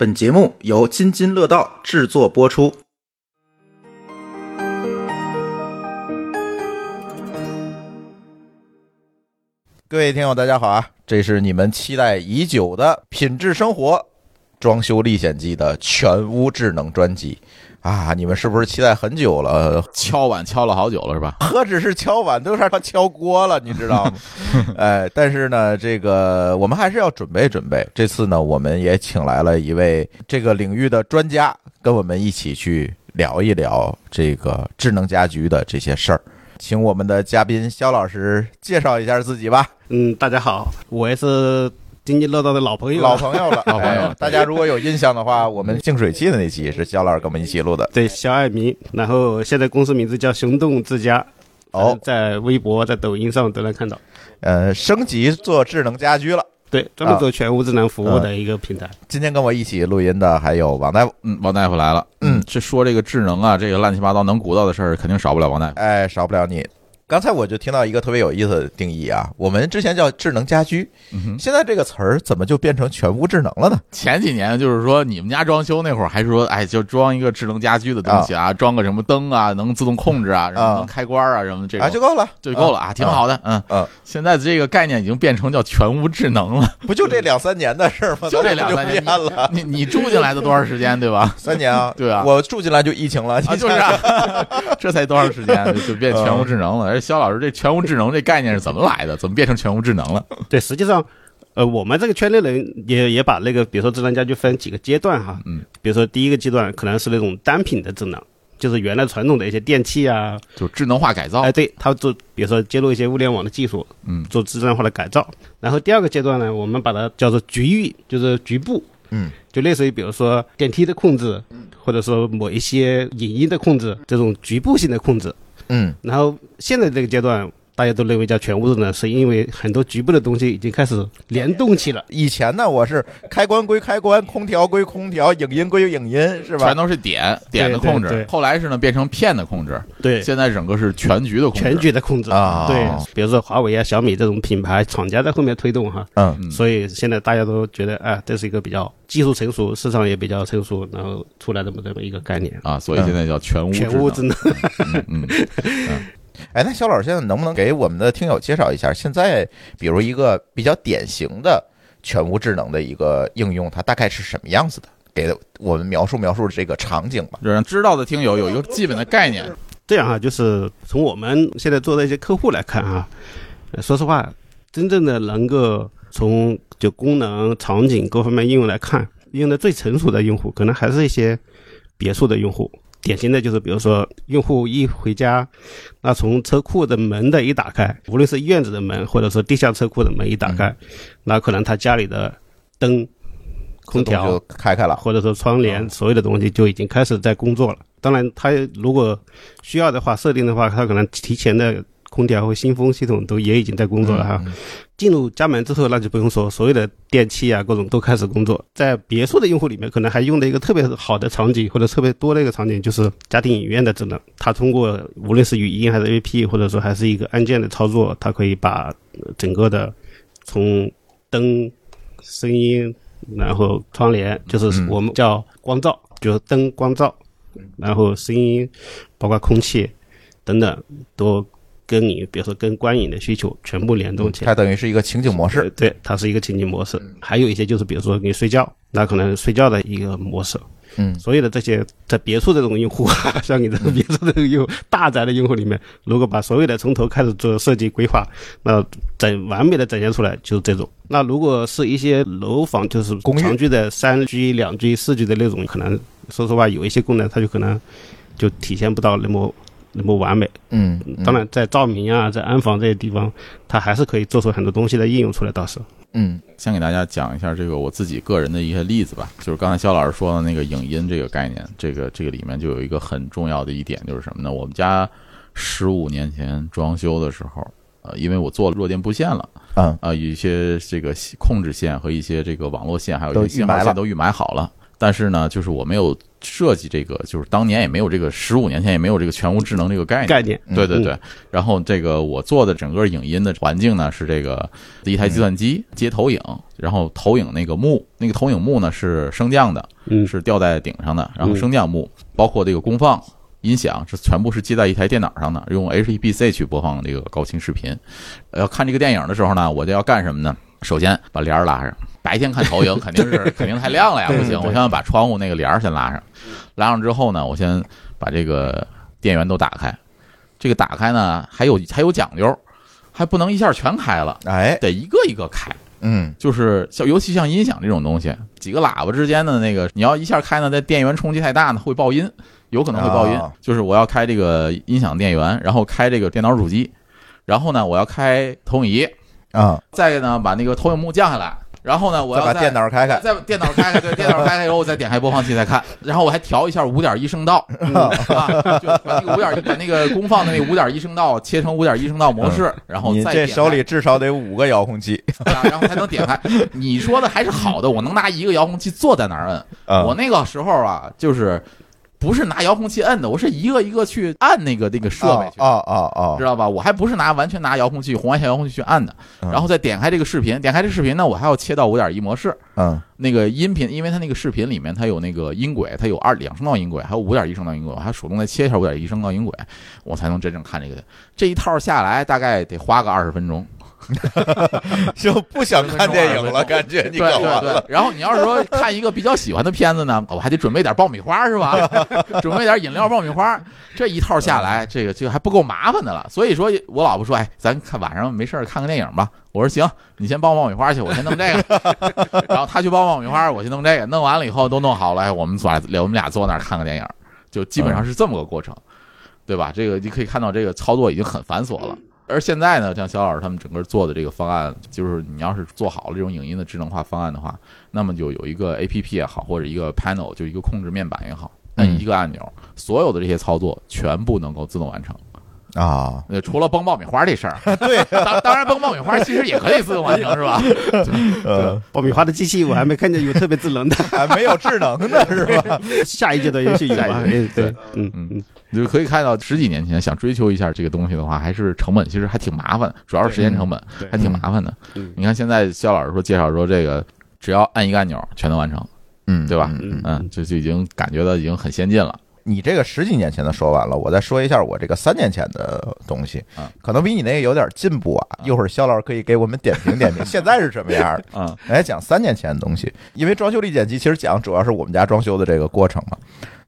本节目由津津乐道制作播出。各位听友，大家好啊！这是你们期待已久的品质生活装修历险记的全屋智能专辑啊！你们是不是期待很久了？敲碗敲了好久了是吧？何止是敲碗，都让他敲锅了，你知道吗？哎，但是呢，这个我们还是要准备准备。这次呢，我们也请来了一位这个领域的专家，跟我们一起去聊一聊这个智能家居的这些事儿。请我们的嘉宾肖老师介绍一下自己吧。嗯，大家好，我也是津津乐道的老朋友，老朋友了，老朋友了 大家如果有印象的话，我们净水器的那期是肖老师跟我们一起录的。对肖爱民，然后现在公司名字叫熊动之家，哦，在微博、在抖音上都能看到。呃，升级做智能家居了。对，专门做全屋智能服务的一个平台。今天跟我一起录音的还有王大夫，嗯，王大夫来了。嗯，是说这个智能啊，这个乱七八糟能鼓捣的事儿，肯定少不了王大夫。哎，少不了你。刚才我就听到一个特别有意思的定义啊，我们之前叫智能家居，嗯，现在这个词儿怎么就变成全屋智能了呢？前几年就是说你们家装修那会儿，还说哎，就装一个智能家居的东西啊，装个什么灯啊，能自动控制啊，然后能开关啊什么这种，啊，就够了，就够了啊，挺好的。嗯。嗯，现在这个概念已经变成叫全屋智能了，不就这两三年的事儿吗？就这两三年了，你你住进来的多长时间，对吧？三年啊，对啊。我住进来就疫情了，啊，就是啊，这才多长时间就就变全屋智能了？而肖老师，这全屋智能这概念是怎么来的？怎么变成全屋智能了？对，实际上，呃，我们这个圈内人也也把那个，比如说智能家居分几个阶段哈。嗯。比如说第一个阶段可能是那种单品的智能，就是原来传统的一些电器啊，就智能化改造哎，。对，它做，比如说接入一些物联网的技术，嗯做智能化的改造。然后第二个阶段呢，我们把它叫做局域，就是局部，嗯，就类似于比如说电梯的控制，或者说某一些影音的控制，这种局部性的控制。嗯。然后现在这个阶段，大家都认为叫全屋智能，是因为很多局部的东西已经开始联动起了。以前呢，我是开关归开关，空调归空调，影音归影音，是吧全？都是点点的控制对对，后来是呢变成片的控制，对，现在整个是全局的控制。全局的控制啊对，比如说华为啊、小米这种品牌厂家在后面推动哈，嗯嗯所以现在大家都觉得，哎，这是一个比较技术成熟、市场也比较成熟，然后出来这么这么一个概念。啊，所以现在叫全屋智能。全屋智能，嗯，哎，那肖老师现在能不能给我们的听友介绍一下，现在比如一个比较典型的全屋智能的一个应用，它大概是什么样子的？给我们描述描述这个场景吧。就让知道的听友有一个基本的概念。这样啊，就是从我们现在做的一些客户来看哈，呃说实话，真正的能够从就功能、场景各方面应用来看，用的最成熟的用户，可能还是一些别墅的用户。典型的就是，比如说，用户一回家，那从车库的门的一打开，无论是院子的门，或者说地下车库的门一打开，那可能他家里的灯、空调开开了。或者说窗帘，所有的东西就已经开始在工作了。当然，他如果需要的话，设定的话，他可能提前的空调和新风系统都也已经在工作了哈。进入家门之后，那就不用说，所有的电器啊，各种都开始工作。在别墅的用户里面，可能还用的一个特别好的场景，或者特别多的一个场景，就是家庭影院的智能。它通过无论是语音还是 APP，或者说还是一个按键的操作，它可以把呃整个的从灯、声音，然后窗帘，就是我们叫光照，就是灯光照，然后声音，包括空气等等，都跟你比如说跟观影的需求全部联动起来。它等于是一个情景模式。呃对，它是一个情景模式。还有一些就是比如说你睡觉，那可能睡觉的一个模式。嗯所有的这些在别墅这种用户，像你这种别墅这种用户大宅的用户里面，如果把所有的从头开始做设计规划，那整完美的展现出来就是这种。那如果是一些楼房，就是长居的三居、两居、四居的那种，可能说实话有一些功能它就可能就体现不到那么那么完美。嗯，嗯当然，在照明啊，在安防这些地方，它还是可以做出很多东西的应用出来。到时候，嗯先给大家讲一下这个我自己个人的一些例子吧，就是刚才肖老师说的那个影音这个概念，这个这个里面就有一个很重要的一点，就是什么呢？我们家十五年前装修的时候，呃，因为我做了弱电布线了，嗯啊、有一些这个控制线和一些这个网络线，还有一些线都预埋好了。但是呢，就是我没有设计这个，就是当年也没有这个，十五年前也没有这个全屋智能这个概念。概念，对对对，然后这个我做的整个影音的环境呢是这个一台计算机接投影，然后投影那个幕，那个投影幕呢是升降的，嗯，是吊在顶上的，然后嗯升降幕包括这个功放音响是全部是接在一台电脑上的，用 HEPC 去播放这个高清视频。要看这个电影的时候呢，我就要干什么呢？首先把帘儿拉上。白天看投影 肯定是肯定太亮了呀，不行，我先把窗户那个帘儿先拉上。拉上之后呢，我先把这个电源都打开。这个打开呢，还有还有讲究，还不能一下全开了，哎，得一个一个开。嗯就是像尤其像音响这种东西，几个喇叭之间的那个，你要一下开呢，那电源冲击太大呢，会爆音，有可能会爆音。啊就是我要开这个音响电源，然后开这个电脑主机，然后呢，我要开投影仪，啊，再呢把那个投影幕降下来，然后呢，我要再把电脑开开，再把电脑开开，对，电脑开开以后，我再点开播放器再看，然后我还调一下五点一声道，啊，就把那个五点把那个功放的那五点一声道切成五点一声道模式，然后你再点开。这手里至少得五个遥控器。啊，然后才能点开。你说的还是好的，我能拿一个遥控器坐在那儿摁。啊我那个时候啊，就是不是拿遥控器摁的，我是一个一个去按那个那个设备去。知道吧？我还不是拿完全拿遥控器红外线遥控器去按的，嗯然后再点开这个视频，点开这视频呢，我还要切到五点一模式。嗯那个音频，因为它那个视频里面它有那个音轨，它有二两声道音轨，还有五点一声道音轨，我还手动再切一下五点一声道音轨，我才能真正看这个。这一套下来大概得花个二十分钟。就不想看电影了，感觉你对搞完了。对对。然后你要是说看一个比较喜欢的片子呢，我还得准备点爆米花是吧？准备点饮料、爆米花，这一套下来，这个这个还不够麻烦的了。所以说我老婆说，哎，咱看晚上没事儿看个电影吧。我说行，你先包爆米花去，我先弄这个。然后他去包爆米花，我去弄这个。弄完了以后都弄好了，哎我们坐我们俩坐那儿看个电影，就基本上是这么个过程，对吧？这个你可以看到这个操作已经很繁琐了。而现在呢，像肖老师他们整个做的这个方案，就是你要是做好了这种影音的智能化方案的话，那么就有一个 A P P 也好，或者一个 panel 就一个控制面板也好，按一个按钮，所有的这些操作全部能够自动完成。啊，呃，除了崩爆米花这事儿，对，当当然崩爆米花其实也可以自动完成，是吧？呃，爆米花的机器我还没看见有特别智能的，还没有智能的是吧？下一阶段游戏对对，嗯嗯嗯，你就可以看到十几年前想追求一下这个东西的话，还是成本其实还挺麻烦，主要是时间成本还挺麻烦的。嗯你看现在肖老师说介绍说这个只要按一个按钮全能完成，嗯，对吧嗯嗯，这就已经感觉到已经很先进了。你这个十几年前的说完了，我再说一下我这个三年前的东西啊，可能比你那个有点进步啊。一会儿肖老师可以给我们点评点评，现在是什么样的？嗯来讲三年前的东西，因为装修力剪辑其实讲主要是我们家装修的这个过程嘛。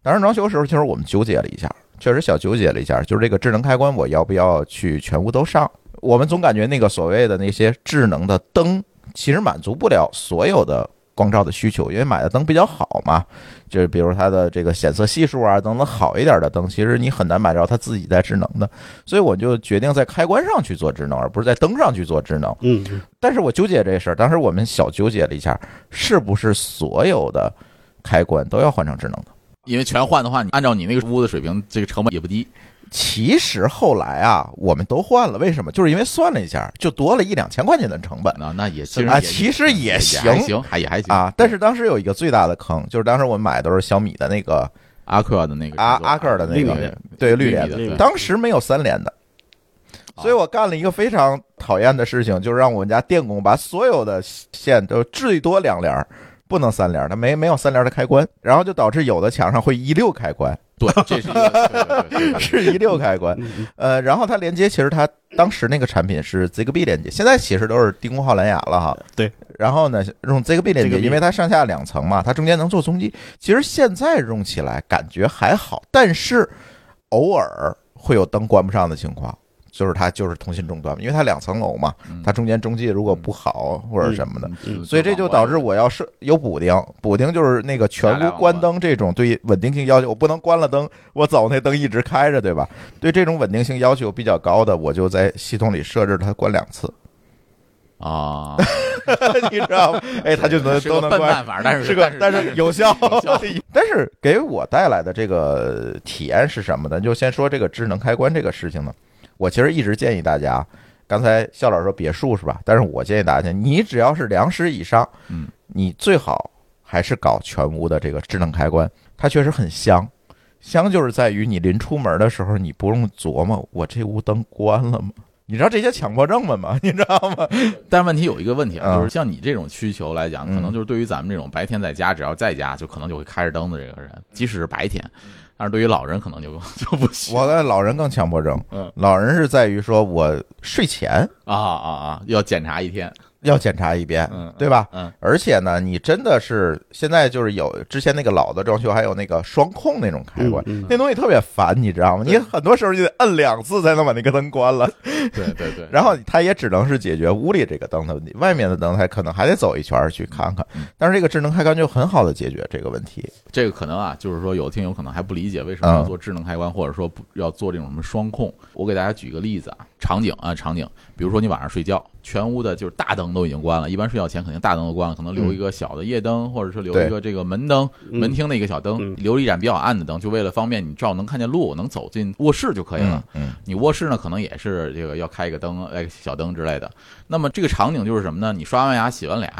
当时装修的时候，其实我们纠结了一下，确实小纠结了一下，就是这个智能开关我要不要去全屋都上？我们总感觉那个所谓的那些智能的灯，其实满足不了所有的光照的需求，因为买的灯比较好嘛，就是比如它的这个显色系数啊等等好一点的灯，其实你很难买着它自己带智能的，所以我就决定在开关上去做智能，而不是在灯上去做智能。嗯，但是我纠结这事儿，当时我们小纠结了一下，是不是所有的开关都要换成智能的？因为全换的话，你按照你那个屋的水平，这个成本也不低。其实后来啊，我们都换了，为什么？就是因为算了一下，就多了一两千块钱的成本那那也其实啊，其实也也行还行，还也还行啊。但是当时有一个最大的坑，就是当时我们买的都是小米的那个阿克的那个阿阿克的那个，对绿联的，当时没有三联的。所以我干了一个非常讨厌的事情，就是让我们家电工把所有的线都最多两联儿，不能三连儿，它没没有三连儿的开关，然后就导致有的墙上会一溜开关，对，这是 是一溜开关。呃，然后它连接，其实它当时那个产品是 Zigbee 连接，现在其实都是低功耗蓝牙了哈。对。然后呢，用 Zigbee 连接，因为它上下两层嘛，它中间能做中继。其实现在用起来感觉还好，但是偶尔会有灯关不上的情况。就是它就是通信终端，因为它两层楼嘛，它中间中继如果不好或者什么的，嗯所以这就导致我要设有补丁，补丁就是那个全屋关灯这种对稳定性要求，我不能关了灯，我走那灯一直开着，对吧？对这种稳定性要求比较高的，我就在系统里设置它关两次，啊，你知道吗？哎，它就能都能关笨办。法，但是是个，但是有效。但是给我带来的这个体验是什么呢？就先说这个智能开关这个事情呢，我其实一直建议大家，刚才肖老师说别墅是吧？但是我建议大家，你只要是两室以上，嗯，你最好还是搞全屋的这个智能开关，它确实很香。香就是在于你临出门的时候，你不用琢磨我这屋灯关了吗？你知道这些强迫症们吗？你知道吗？但问题有一个问题啊，嗯就是像你这种需求来讲，嗯可能就是对于咱们这种白天在家，只要在家就可能就会开着灯的这个人，即使是白天，但是对于老人可能就 就不行。我的老人更强迫症，嗯老人是在于说我睡前啊啊啊，要检查一天，要检查一遍，嗯对吧？嗯而且呢，你真的是现在就是有之前那个老的装修，还有那个双控那种开关，嗯嗯那东西特别烦，你知道吗？你很多时候就得摁两次才能把那个灯关了，对对对，然后它也只能是解决屋里这个灯的问题，外面的灯它可能还得走一圈儿去看看。嗯但是这个智能开关就很好的解决这个问题。这个可能啊，就是说有的听友可能还不理解为什么要做智能开关，或者说不要做这种什么双控。我给大家举个例子啊，场景啊场景，比如说你晚上睡觉，全屋的就是大灯都已经关了，一般睡觉前肯定大灯都关了，可能留一个小的夜灯，或者是留一个这个门灯，嗯门厅的一个小灯，嗯留一盏比较暗的灯，就为了方便你照能看见路，能走进卧室就可以了。嗯你卧室呢，可能也是这个要开一个灯，哎，小灯之类的。那么这个场景就是什么呢？你刷完牙、洗完脸、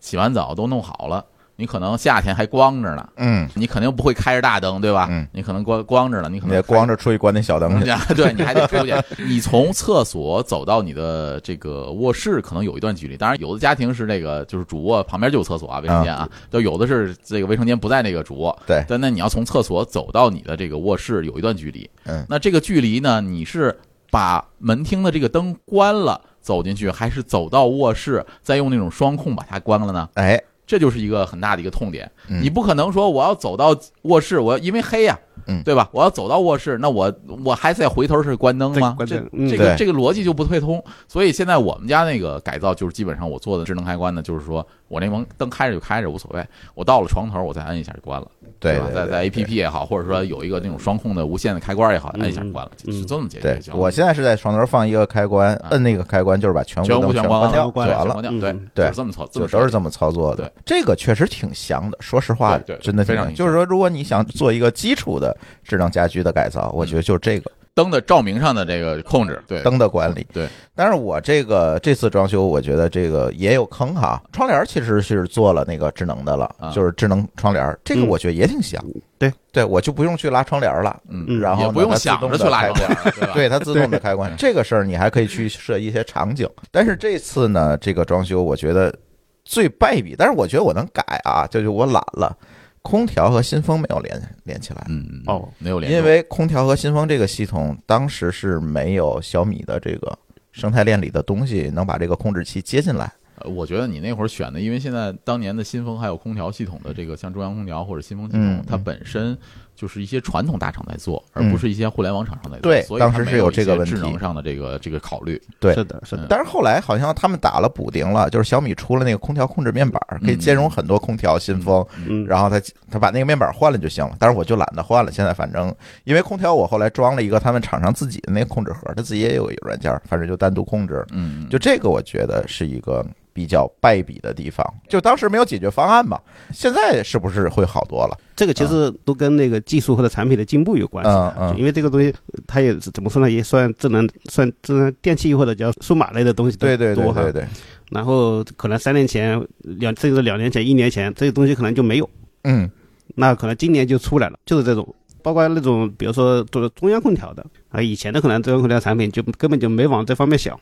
洗完澡都弄好了，你可能夏天还光着呢，嗯，你肯定不会开着大灯，对吧？嗯你可能光光着呢，你可能你得光着出去关那小灯去。对你还得出去。你从厕所走到你的这个卧室，可能有一段距离。当然，有的家庭是这个就是主卧旁边就有厕所啊，卫生间啊，就有的是这个卫生间不在那个主卧。对但那你要从厕所走到你的这个卧室有一段距离。嗯那这个距离呢，你是把门厅的这个灯关了走进去，还是走到卧室再用那种双控把它关了呢？哎，这就是一个很大的一个痛点。嗯你不可能说我要走到卧室，我因为黑呀、嗯对吧？我要走到卧室，那我我还再回头是关灯吗？这灯嗯这个这个逻辑就不对通。所以现在我们家那个改造就是基本上我做的智能开关呢，就是说我那门灯开着就开着无所谓，我到了床头我再摁一下就关了，吧？对对对在在 A P P 也好，或者说有一个那种双控的无线的开关也好，嗯摁一下就关了，嗯就这么解决。我现在是在床头放一个开关，啊摁那个开关就是把全屋灯全关了关掉就关完了。对嗯对就这么操，就都是这么操作的对，这个确实挺香的。说实话真的。非常就是说，如果你想做一个基础的智能家居的改造，我觉得就是这个。灯的照明上的这个控制，对。灯的管理。对，但是我这个这次装修，我觉得这个也有坑哈。窗帘其实是做了那个智能的了啊，就是智能窗帘，这个嗯。我觉得也挺香。对，对我就不用去拉窗帘了，嗯，嗯。然后也不用想着去拉窗帘？对 它自动的开关，这个事儿你还可以去设一些场景。但是这次呢，这个装修我觉得最败笔，但是我觉得我能改啊，就是我懒了，空调和新风没有连连起来。嗯，嗯哦，没有连，因为空调和新风这个系统当时是没有小米的这个生态链里的东西能把这个控制器接进来。呃我觉得你那会儿选的，因为现在当年的新风还有空调系统的这个，像中央空调或者新风系统嗯，它嗯本身就是一些传统大厂在做，而嗯不是一些互联网厂商在做。对所以当时是有这个问题智能上的这个这个考虑。对是的，是的，嗯但是后来好像他们打了补丁了，就是小米出了那个空调控制面板，可以兼容很多空调、新风，嗯，然后他他把那个面板换了就行了。但是我就懒得换了，现在反正因为空调我后来装了一个他们厂商自己的那个控制盒，他自己也有一个软件，反正就单独控制。嗯，嗯就这个我觉得是一个比较败笔的地方，就当时没有解决方案嘛。现在是不是会好多了？这个其实都跟那个技术或者产品的进步有关系的。嗯嗯因为这个东西，它也是怎么说呢，也算智能，算智能电器或者叫数码类的东西都对对对多哈对对，然后可能三年前、两甚至两年前、一年前，这些东西可能就没有，嗯那可能今年就出来了，就是这种。包括那种，比如说做中央空调的啊，以前的可能中央空调产品就根本就没往这方面想。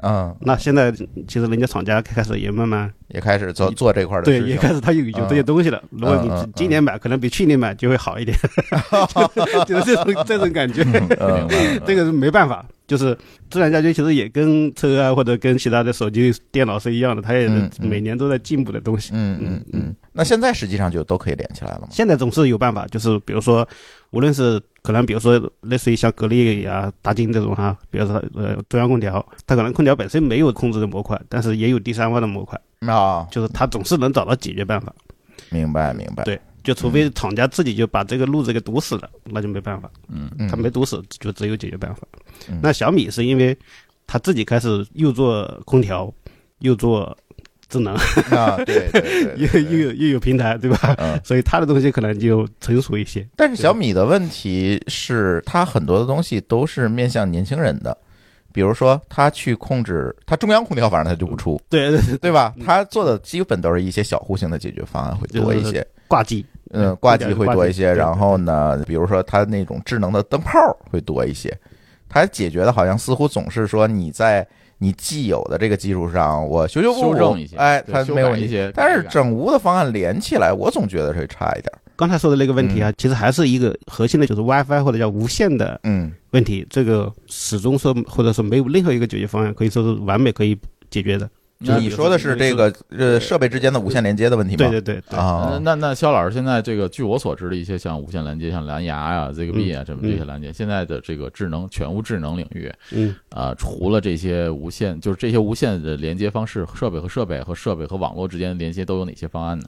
嗯，那现在其实人家厂家开始也慢慢也开始做做这块的对，也开始他有有这些东西了。如果你今年买，可能比去年买就会好一点，就是就是这种这种感觉。这个是没办法，就是智能家居其实也跟车啊或者跟其他的手机、电脑是一样的，它也是每年都在进步的东西。嗯嗯嗯。那现在实际上就都可以连起来了吗？现在总是有办法，就是比如说，无论是可能比如说类似于像格力啊、大金这种哈，比如说呃中央空调，它可能空调本身没有控制的模块，但是也有第三方的模块，啊，就是它总是能找到解决办法。明白明白。对就除非厂家自己就把这个路子给堵死了，那就没办法。嗯嗯他没堵死，就只有解决办法。嗯那小米是因为他自己开始又做空调，又做智能，啊，对 又，又有又有平台，对吧？嗯。所以他的东西可能就成熟一些。但是小米的问题是，它很多的东西都是面向年轻人的。比如说他去控制，他中央空调反正他就不出，对对对，对吧？他做的基本都是一些小户型的解决方案会多一些，挂机，嗯，挂机会多一些。然后呢，比如说它那种智能的灯泡会多一些，它解决的好像似乎总是说你在你既有的这个基础上，我修修补补哎，它没有问题。改一些，但是整屋的方案连起来，我总觉得会差一点。刚才说的那个问题啊，其实还是一个核心的，就是 WiFi 或者叫无线的嗯问题。这个始终说，或者说没有任何一个解决方案可以说是完美可以解决的。那你说的是这个呃设备之间的无线连接的问题吗？对对对对，啊呃，那那肖老师现在这个，据我所知的一些像无线连接，像蓝牙呀、ZigBee 啊，这么这些连接，现在的这个智能全屋智能领域，嗯，啊，除了这些无线，就是这些无线的连接方式，设备和设备和设备和网络之间的连接都有哪些方案呢？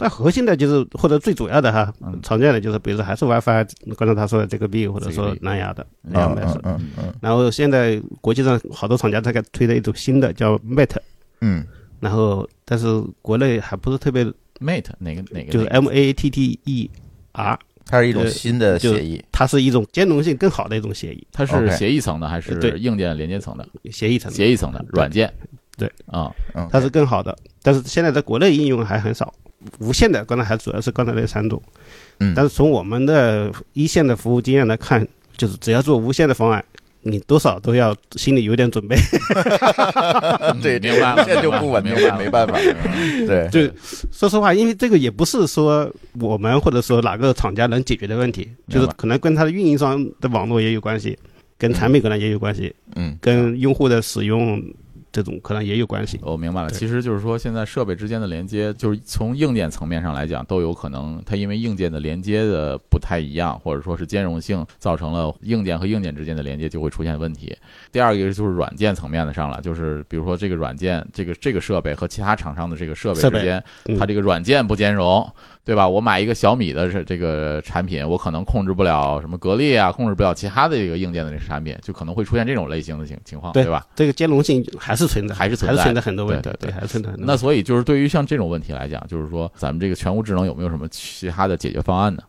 但核心的就是或者最主要的哈嗯，常见的就是比如说还是 WiFi，刚才他说的这个 B 或者说蓝牙的嗯两百是。嗯嗯然后现在国际上好多厂家在给推的一种新的叫 Mate，嗯然后但是国内还不是特别，Mate 哪个哪个？就是 M A T T E R，它是一种新的协议。它是一种兼容性更好的一种协议它是协议层的还是对硬件连接层的？协议层的，协议层的软件。对啊，嗯，它是更好的，但是现在在国内应用还很少。无线的刚才还主要是刚才那三种，嗯但是从我们的一线的服务经验来看，就是只要做无线的方案，你多少都要心里有点准备。对，明白了，这就不稳定了没办法。对，就说实话，因为这个也不是说我们或者说哪个厂家能解决的问题，就是可能跟它的运营商的网络也有关系，跟产品可能也有关系，嗯跟用户的使用这种可能也有关系。我明白了，其实就是说，现在设备之间的连接，就是从硬件层面上来讲，都有可能它因为硬件的连接的不太一样，或者说是兼容性，造成了硬件和硬件之间的连接就会出现问题。第二个就是软件层面的上了，就是比如说这个软件，这个这个设备和其他厂商的这个设备之间，嗯它这个软件不兼容，对吧？我买一个小米的这这个产品，我可能控制不了什么格力啊，控制不了其他的这个硬件的这个产品，就可能会出现这种类型的情情况，对对吧？这个兼容性还是存在，还是存在还是存在很多问题，对对对还是存在很多。那所以就是对于像这种问题来讲，就是说咱们这个全屋智能有没有什么其他的解决方案呢？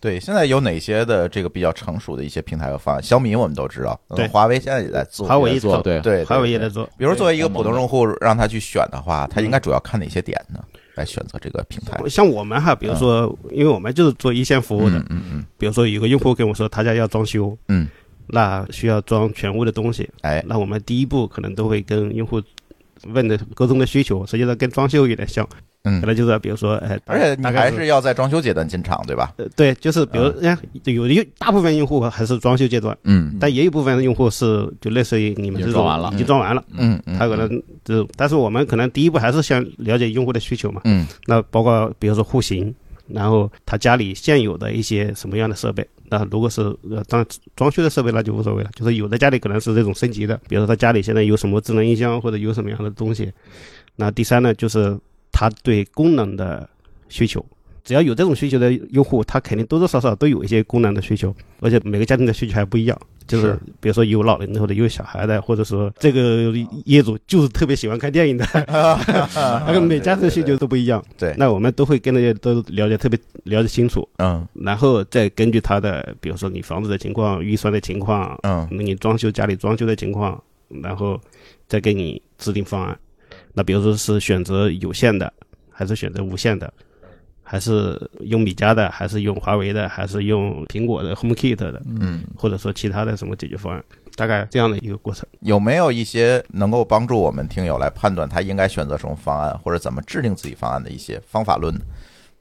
对，现在有哪些的这个比较成熟的一些平台和方案？小米我们都知道，嗯对华为现在也在做。华为也做做对对，华为也在做，比如作为一个普通用户，让他去选的话，他应该主要看哪些点呢？来选择这个平台？像我们哈，比如说，因为我们就是做一线服务的，嗯嗯嗯。比如说有个用户跟我说他家要装修，嗯，那需要装全屋的东西，哎，那我们第一步可能都会跟用户问的沟通的需求，实际上跟装修有点像，嗯可能就是比如说，哎，而且你大概还是要在装修阶段进场，对吧？呃对，就是比如，哎，有的大部分用户还是装修阶段，嗯但也有部分的用户是就类似于你们这种已经装完了已经装完了，嗯嗯，他可能就，但是我们可能第一步还是先了解用户的需求嘛，嗯那包括比如说户型，然后他家里现有的一些什么样的设备。那如果是呃装装修的设备，那就无所谓了。就是有的家里可能是这种升级的，比如说他家里现在有什么智能音箱或者有什么样的东西。那第三呢，就是他对功能的需求。只要有这种需求的用户，他肯定多多少少都有一些功能的需求，而且每个家庭的需求还不一样。就是是比如说有老人的或者有小孩的，或者说这个业主就是特别喜欢看电影的，那个每家的需求都不一样。对，那我们都会跟那些都了解特别了解清楚，嗯然后再根据他的，比如说你房子的情况、预算的情况，嗯你装修家里装修的情况，然后再给你制定方案。那比如说是选择有线的，还是选择无线的，还是用米家的，还是用华为的，还是用苹果的 HomeKit 的，嗯，或者说其他的什么解决方案，大概这样的一个过程。有没有一些能够帮助我们听友来判断他应该选择什么方案，或者怎么制定自己方案的一些方法论呢？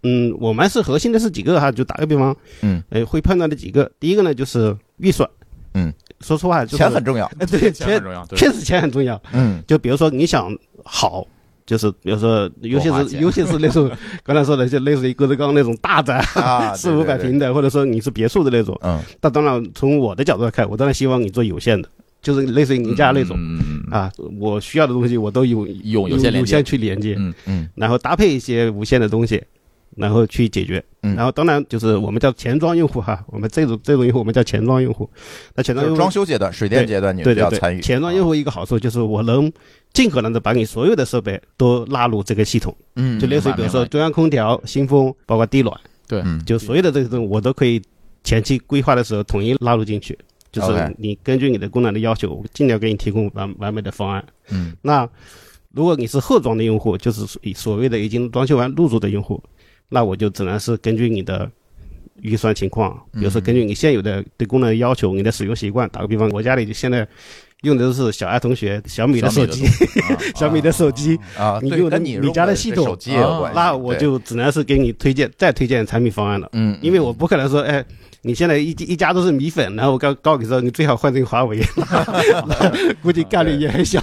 嗯，我们是核心的是几个哈，就打个比方，嗯，呃，会判断的几个，第一个呢就是预算，嗯，说实话，就是钱很重要。哎对钱钱很重要，对确实钱很重要。嗯就比如说你想好，就是比如说，尤其是尤其是那种 刚才说的，就类似于郭德纲那种大宅，啊，四五百平的，或者说你是别墅的那种。嗯那当然，从我的角度来看，我当然希望你做有限的，就是类似于您家那种、嗯嗯嗯啊，我需要的东西我都有用有线连接有线去连接，嗯嗯然后搭配一些无线的东西，然后去解决。嗯然后当然就是我们叫前装用户哈，我们这种这种用户我们叫前装用户。那前装用户装修阶段、水电阶段，你们对对对，就要参与。前装用户一个好处就是我能尽可能的把你所有的设备都纳入这个系统，嗯，就类似于比如说中央空调、新风，包括地暖，对。嗯。就所有的这种我都可以前期规划的时候统一纳入进去。就是你根据你的功能的要求，我尽量给你提供完完美的方案。嗯。那如果你是后装的用户，就是以所谓的已经装修完入住的用户，那我就只能是根据你的预算情况，比如说根据你现有的对功能的要求、你的使用习惯。打个比方，我家里现在用的都是小爱同学小米的手机，小米的手机，啊，你用的你你家的系统那我就只能是给你推荐再推荐产品方案了。嗯，因为我不可能说，哎，你现在一一家都是米粉，然后我告告诉你说，你最好换成华为，那 估计概率也很小。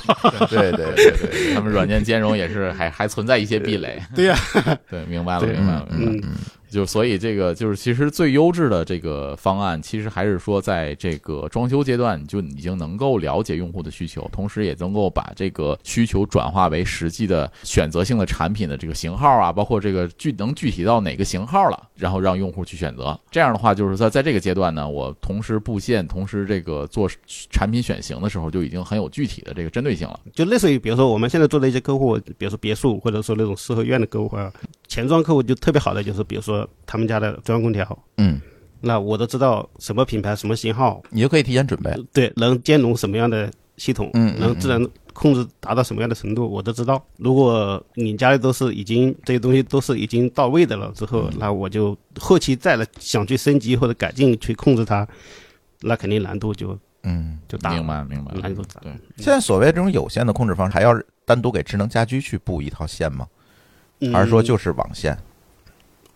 对对对对，他们软件兼容也是还还存在一些壁垒。对呀、对，明白了，对明白了，明白了。嗯，就所以这个就是其实最优质的这个方案，其实还是说在这个装修阶段就已经能够了解用户的需求，同时也能够把这个需求转化为实际的选择性的产品的这个型号啊，包括这个具能具体到哪个型号了，然后让用户去选择。这样的话，就是在在这个阶段呢，我同时布线，同时这个做产品选型的时候，就已经很有具体的这个针对性了。就类似于比如说我们现在做的一些客户，比如说别墅或者说那种四合院的客户啊，前装客户就特别好的就是比如说他们家的中央空调，嗯，那我都知道什么品牌、什么型号，你就可以提前准备，对，能兼容什么样的系统，嗯嗯能智能控制达到什么样的程度，我都知道。如果你家里都是已经这些东西都是已经到位的了之嗯后，那我就后期再来想去升级或者改进去控制它，那肯定难度就嗯。就大了。明白，明白。难度大对，现在所谓这种有线的控制方式，还要单独给智能家居去布一套线吗？嗯。还是说就是网线？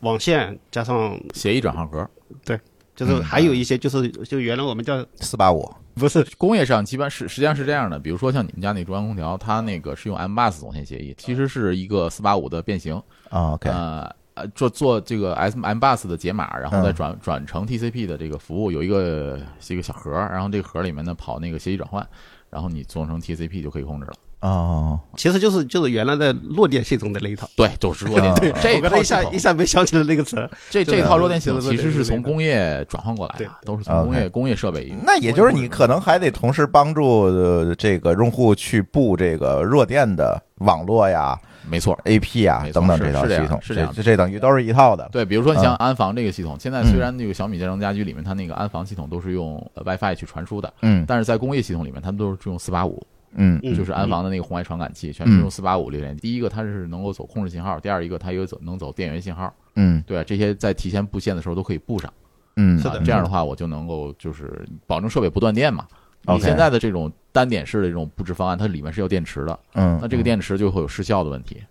网线加上协议转换盒，对就是嗯。还有一些就是就原来我们叫四八五，不是。工业上基本是实际上是这样的，比如说像你们家那中央空调，它那个是用 M bus 总线协议，其实是一个四八五的变形，啊，OK，呃呃，做做这个 S M bus 的解码，然后再嗯。转转成 TCP 的这个服务，有一个是一个小盒，然后这个盒里面呢跑那个协议转换，然后你做成 TCP 就可以控制了。哦，其实就是就是原来的弱电系统的那一套。对，就是弱电 对这我刚才一下一下没想起来那个词儿。这这套弱电系统其实是从工业转换过来的，都是从工业工业设备。那也就是你可能还得同时帮助呃这个用户去布这个弱电的网络呀、没错。AP 啊等等这套是是这样系统，是这样这这等于都是一套的。对，比如说你像嗯安防这个系统，现在虽然那个小米智能家居里面它那个安防系统都是用呃 WiFi 去传输的，嗯但是在工业系统里面，他们都是用四八五，嗯嗯就是安防的那个红外传感器，全是用四八五连。第一个它是能够走控制信号，第二一个它有走能走电源信号，嗯对，这些在提前布线的时候都可以布上。嗯，是的啊这样的话我就能够就是保证设备不断电嘛。你现在的这种单点式的这种布置方案，它里面是要电池的，嗯，那这个电池就会有失效的问题。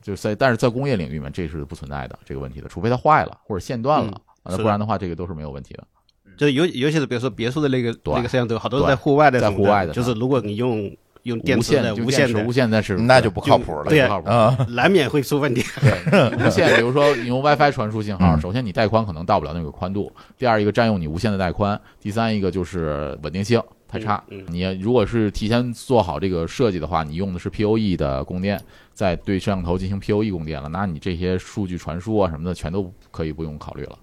就在但是在工业领域里面，这是不存在的这个问题的，除非它坏了或者线断了，那不然的话这个都是没有问题的。就是尤尤其是比如说别墅的那个对那个摄像头，好多是在户外的在户外的就是如果你用用电无池的无线的，无线的是那就不靠谱了对。啊，难免会出问题。无线，比如说你用 WiFi 传输信号，嗯首先你带宽可能到不了那个宽度，第二一个占用你无线的带宽，第三一个就是稳定性太差。你如果是提前做好这个设计的话，你用的是 PoE 的供电，再对摄像头进行 PoE 供电了，那你这些数据传输啊什么的，全都可以不用考虑了，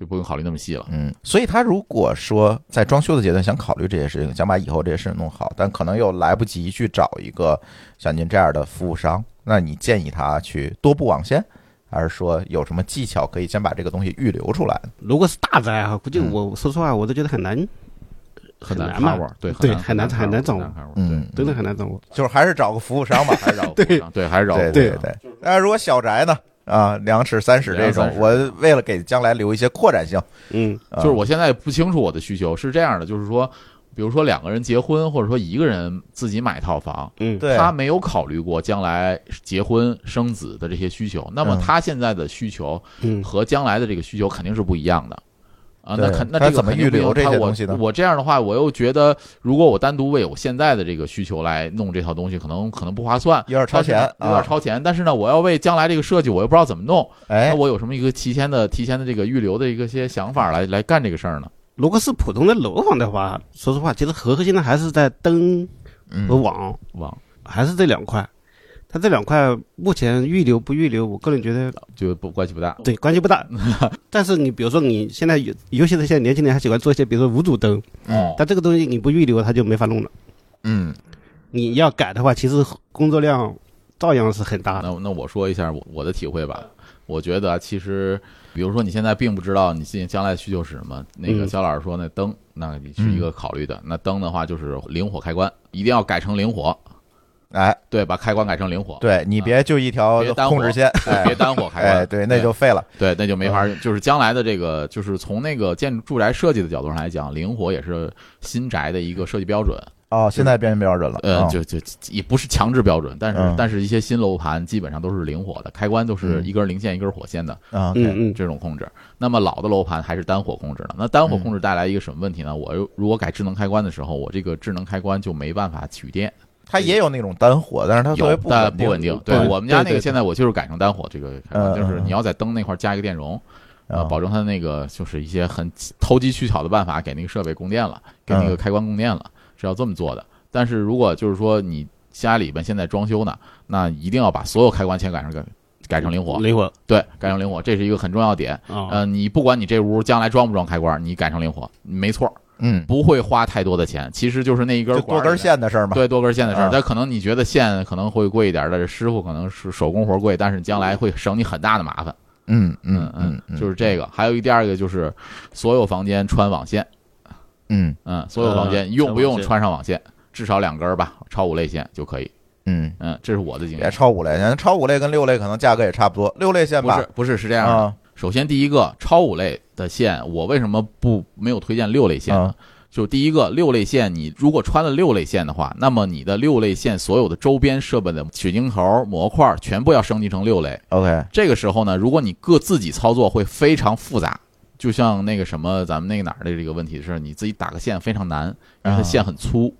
就不用考虑那么细了。嗯，所以他如果说在装修的阶段想考虑这些事情，想把以后这些事情弄好，但可能又来不及去找一个像您这样的服务商，那你建议他去多布网线，还是说有什么技巧可以先把这个东西预留出来？如果是大灾啊，估计嗯我说实话，我都觉得很难，很难难嘛对对很很难很难掌握嗯，真的很难掌握。就是还是找个服务商吧。还是找对对，还是找服务商对对对。那如果小宅呢？啊，两室、三室这种我为了给将来留一些扩展性，嗯，啊就是我现在不清楚我的需求是这样的，就是说，比如说两个人结婚，或者说一个人自己买套房，嗯，对他没有考虑过将来结婚生子的这些需求，那么嗯他现在的需求嗯，和将来的这个需求肯定是不一样的。啊，那肯那他这个怎么预留这些东西呢我这样的话，我又觉得，如果我单独为我现在的这个需求来弄这套东西，可能可能不划算，有点超前有啊点超前。但是呢，我要为将来这个设计，我又不知道怎么弄，哎那，我有什么一个提前的、提前的这个预留的一个些想法来来干这个事儿呢？如果是普通的楼房的话，说实话，其实核心的还是在灯嗯和网，网还是这两块。它这两块目前预留不预留，我个人觉得就不关系不大。对关系不大。但是你比如说你现在有，尤其是现在年轻人还喜欢做一些，比如说无主灯，嗯，但这个东西你不预留，它就没法弄了。嗯你要改的话，其实工作量照样是很大的。那那我说一下我我的体会吧。我觉得其实，比如说你现在并不知道你自己将来的需求是什么，那个嗯肖老师说那灯，那你是一个考虑的。那灯的话就是零火开关，一定要改成零火，哎，对，把开关改成灵火，对你别就一条别单火控制线，哎别单火开关，哎，对，那就废了。对，那就没法儿。就是将来的这个，就是从那个建筑住宅设计的角度上来讲，灵活也是新宅的一个设计标准。哦，现在变成标准了。呃，嗯就就也不是强制标准，但是嗯但是一些新楼盘基本上都是灵活的，开关都是嗯一根零线一根火线的啊嗯 OK，嗯，这种控制。那么老的楼盘还是单火控制的。那单火控制带来一个什么问题呢？我如果改智能开关的时候，我这个智能开关就没办法取电，它也有那种单火，但是它特别有但稳不稳定。对我们家那个现在我就是改成单火这个就是你要在灯那块加一个电容。呃，啊保证它那个就是一些很投机取巧的办法，给那个设备供电了，给那个嗯开关供电了，是要这么做的。但是如果就是说你家里边现在装修呢，那一定要把所有开关全改成改改成灵活，灵活对，改成灵活，这是一个很重要点。嗯，呃，你不管你这屋将来装不装开关，你改成灵活，没错，嗯，不会花太多的钱，其实就是那一根就多根线的事儿嘛。对，多根线的事啊儿。但可能你觉得线可能会贵一点但是，师傅可能是手工活贵，但是将来会省你很大的麻烦。嗯嗯嗯嗯，就是这个。还有一第二个就是所有房间穿网线，嗯嗯，所有房间呃用不用穿上网线，至少两根儿吧，超五类线就可以。嗯，嗯，这是我的经别验。超五类，线超五类跟六类可能价格也差不多，六类线吧不是，不是是这样的。啊首先，第一个超五类的线，我为什么不没有推荐六类线就第一个六类线，你如果穿了六类线的话，那么你的六类线所有的周边设备的水晶头、模块全部要升级成六类。，OK，这个时候呢，如果你各自己操作会非常复杂，就像那个什么咱们那个哪儿的这个问题是，你自己打个线非常难，因为它啊线很粗，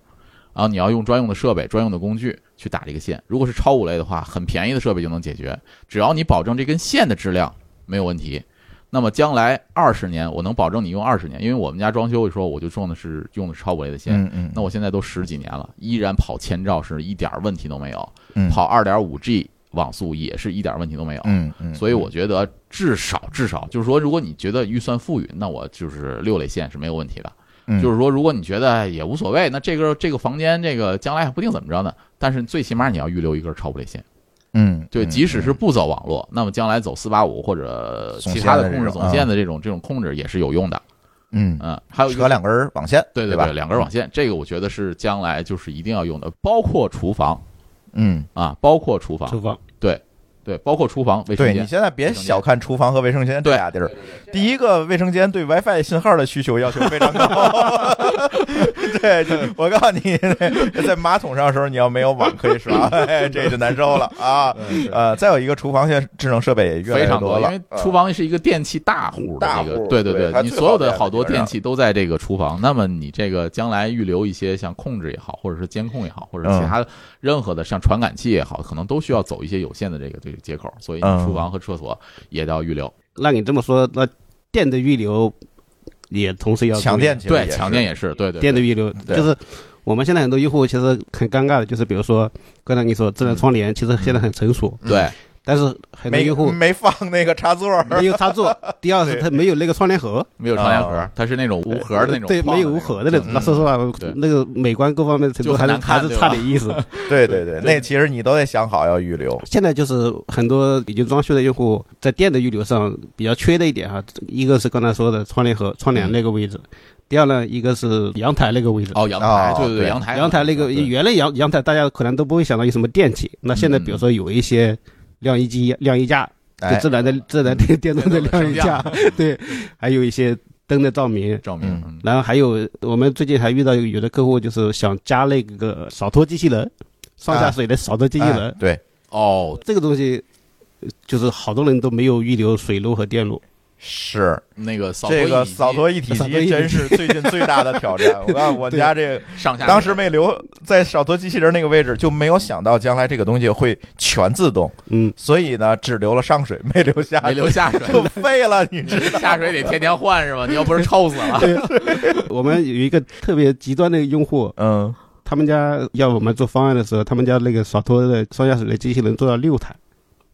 然后你要用专用的设备、专用的工具去打这个线。如果是超五类的话，很便宜的设备就能解决，只要你保证这根线的质量没有问题。那么将来二十年，我能保证你用二十年，因为我们家装修的时候我就用的是用的是超五类的线，嗯嗯，那我现在都十几年了，依然跑千兆是一点儿问题都没有，嗯跑二点五 G 网速也是一点儿问题都没有。嗯嗯，所以我觉得至少至少就是说，如果你觉得预算富裕，那我就是六类线是没有问题的。嗯就是说，如果你觉得也无所谓，那这个这个房间这个将来还不定怎么着呢。但是最起码你要预留一根超五类线，嗯，对，嗯即使是不走网络，那么将来走四八五或者其他的控制总线的这种这种控制也是有用的。嗯，嗯，还有一个扯两根网线，对对对对，两根网线，这个我觉得是将来就是一定要用的，包括厨房嗯，啊，包括厨房，厨房对，包括厨房卫生间对你。现在别小看厨房和卫生间这对俩地儿。第一个，卫生间对 WiFi 信号的需求要求非常高。对，就 我告诉你，在马桶上的时候，你要没有网可以刷，哎，这就难受了啊。呃，再有一个，厨房现在智能设备也越来越多了，因为厨房是一个电器大户的大这个，户对对，对你所有的好多电器都在这个厨房。那么你这个将来预留一些像控制也好，或者是监控也好，或者嗯其他任何的像传感器也好，可能都需要走一些有线的这个这个接口，所以厨房和厕所也要预留。那你这么说，那电的预留也同时要强电对，强电也是，对对，对。电的预留，就是我们现在很多用户其实很尴尬的，就是比如说刚才你说智能窗帘，其实现在很成熟，对但是很多用户没放那个插座，没有插座，第二是它没有那个窗帘盒，没有窗帘盒啊，它是那种无盒的那种对，没有无盒的那种。嗯。那说实话，那个美观各方面程度还是还是差点意思。对对对，那其实你都得想好要预留。现在就是很多已经装修的用户在电的预留上比较缺的一点哈，一个是刚才说的窗帘盒、窗帘那个位置，第二呢，一个是阳台那个位置。哦，阳台，哦对对对阳台，阳台那个原来阳阳台大家可能都不会想到有什么电器，那现在嗯。比如说有一些晾衣机、晾衣架，就哎自，然的自然电电动的电动的晾衣架，对，还有一些灯的照明。照明，嗯。然后还有，我们最近还遇到有有的客户就是想加那个扫拖机器人，上下水的扫拖机器人，哎对，哦，这个东西，呃就是好多人都没有预留水路和电路。是那个扫这个扫拖一体机真是最近最大的挑战。我看我家这个上下当时没留在扫拖机器人那个位置，就没有想到将来这个东西会全自动，嗯，所以呢，只留了上水，没留下水，没留下水，就废了，你知道？下水得天天换是吧？你要不是臭死了。我们有一个特别极端的用户，嗯，他们家要我们做方案的时候，他们家那个扫拖的上下水的机器人做到六台，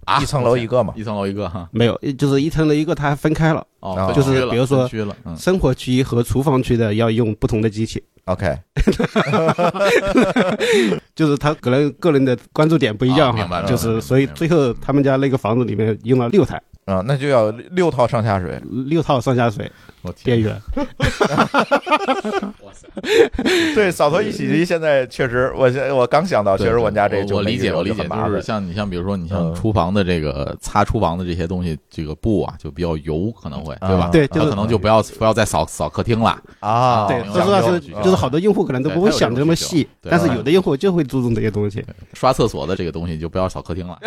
啊，一层楼一个嘛，一层楼一个哈，没有，就是一层楼一个，它还分开了，哦，就是比如说生活区和厨房区的要用不同的机器，OK，就是他可能个人的关注点不一样哈，啊明白就是所以最后他们家那个房子里面用了六台，啊，那就要六套上下水。六套上下水我天边，缘，哇塞！对，扫拖一洗机现在确实，我现我刚想到，确实我们家这我我理解，我理解，就是。像你像比如说你像嗯厨房的这个擦厨房的这些东西，这个布啊就比较油，可能会对吧啊？对，可能就不要不要再扫扫客厅了。啊，对，明说实话是就是好多用户可能都不会想的那么细，但是有的用户就会注重这些东西。刷厕所的这个东西就不要扫客厅了，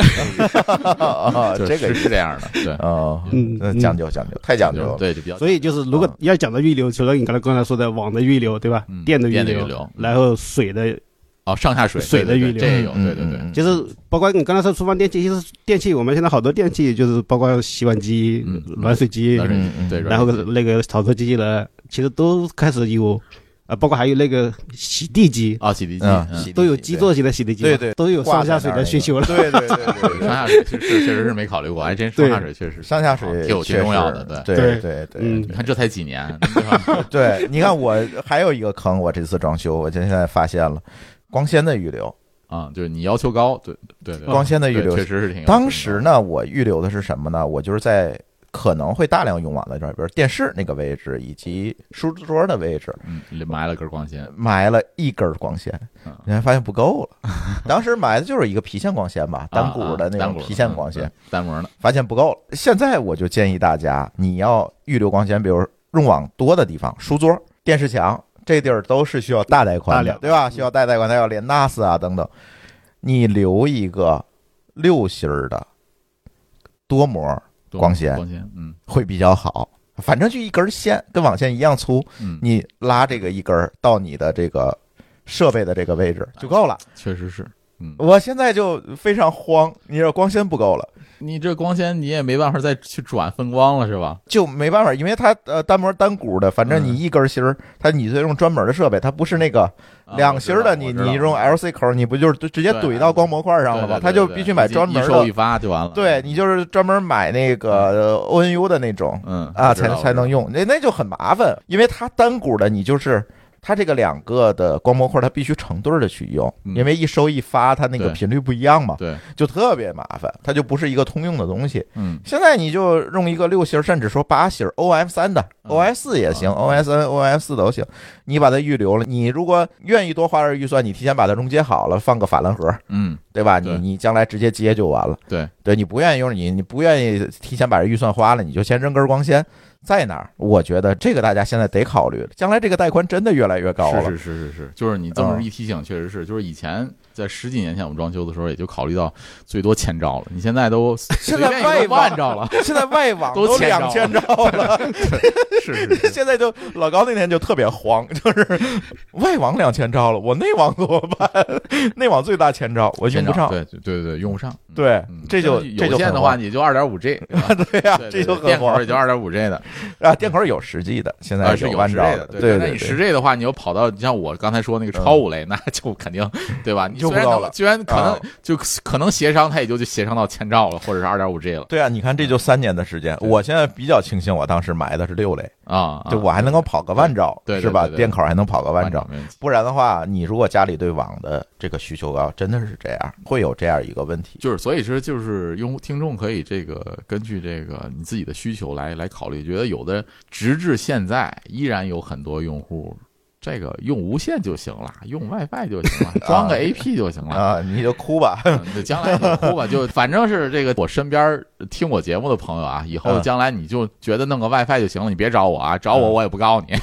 啊，这个是是这样的，对，啊，嗯那讲究讲究，太讲究了。对，就比较所以就是，如果要讲到预留，除了你刚才刚才说的网的预留，对吧？嗯？电的预留，然后水的，哦，上下水水的预留。对这也有，嗯对对对。就是包括你刚才说厨房电器，其实电器我们现在好多电器就是包括洗碗机嗯、暖水机对，然后那个炒菜机器人，其实都开始有，啊，包括还有那个洗地机，啊，洗地机都有基座型的洗地机，对对。都有上下水的需求了。对对对对对，上下水确实确实是没考虑过，还真上下水确实上下水挺挺重要的，对。对对。对你看这才几年，对你看我还有一个坑，我这次装修，我现在发现了光纤的预留。啊，就是你要求高，对对对，光纤的预留确实是挺。当时呢，我预留的是什么呢？我就是在可能会大量用网的这儿，比如电视那个位置以及书桌的位置，嗯，埋了根光纤，埋了一根光纤嗯，你还发现不够了。当时埋的就是一个皮线光纤吧，单股的那种皮线光纤，单模的，发现不够了。现在我就建议大家，你要预留光纤，比如用网多的地方，书桌、电视墙这地儿都是需要大带宽的，对吧？需要大带宽，它要连 NAS 啊等等。你留一个六芯儿的多模多光纤光纤，嗯会比较好。反正就一根线，跟网线一样粗，嗯，你拉这个一根儿到你的这个设备的这个位置就够了。确实是，嗯，我现在就非常慌，你说光纤不够了。你这光纤你也没办法再去转分光了，是吧？就没办法，因为它呃单模单股的，反正你嗯一根芯儿，它你得用专门的设备，它不是那个啊两芯儿的，你你用 LC 口，你不就是直接怼到光模块上了吗？它就必须买专门一收一的，发就完了。对你就是专门买那个呃 ONU 的那种嗯啊，才才能。用，那那就很麻烦，因为它单股的你就是。它这个两个的光模块，它必须成对儿的去用，嗯因为一收一发，它那个频率不一样嘛，对，就特别麻烦，它就不是一个通用的东西。嗯现在你就用一个六芯儿，甚至说八芯儿，OF 三的嗯，OF 四也行嗯，OF 三、OF 四都行。你把它预留了，你如果愿意多花点预算，你提前把它溶解好了，放个法兰盒，嗯，对吧？你你将来直接接就完了。对，对你不愿意用你，你不愿意提前把这预算花了，你就先扔根光纤在哪儿？我觉得这个大家现在得考虑了，将来这个带宽真的越来越高了。是是是是是，就是你这么嗯一提醒，确实是，就是以前在十几年前我们装修的时候，也就考虑到最多千兆了，你现在都 现在外万网兆了，现在外网都两千兆了，是是是，现在就老高那天就特别慌，就是外网两千兆了，我内网怎么办？内网最大千兆，我用不上。对对对对，用不上。嗯对嗯这就这就很有线的话，慌也就二点五 G，对呀，这就很电口也就二点五 G 的，啊！电口有实际的，现在啊是有十万兆 G 的，对那你十对。G 的话，你又跑到你像我刚才说那个超五类，那就肯定对吧？你虽然用不到了能虽然可能啊就可能协商，他也就就协商到千兆了，或者是二点五 G 了对啊，你看这就三年的时间，我现在比较庆幸，我当时买的是六类，啊，就我还能够跑个万兆，是吧？电口还能跑个万兆。不然的话，你如果家里对网的这个需求高，真的是这样，会有这样一个问题。就是，所以说，就是用户听众可以这个根据这个你自己的需求来来考虑。觉得有的直至现在依然有很多用户，这个用无线就行了，用 WiFi 就行了，装个 AP 就行了。啊，你就哭吧。嗯对，将来你哭吧，就 反正是这个我身边听我节目的朋友啊，以后嗯将来你就觉得弄个 WiFi 就行了，你别找我啊，找我嗯我也不告诉你，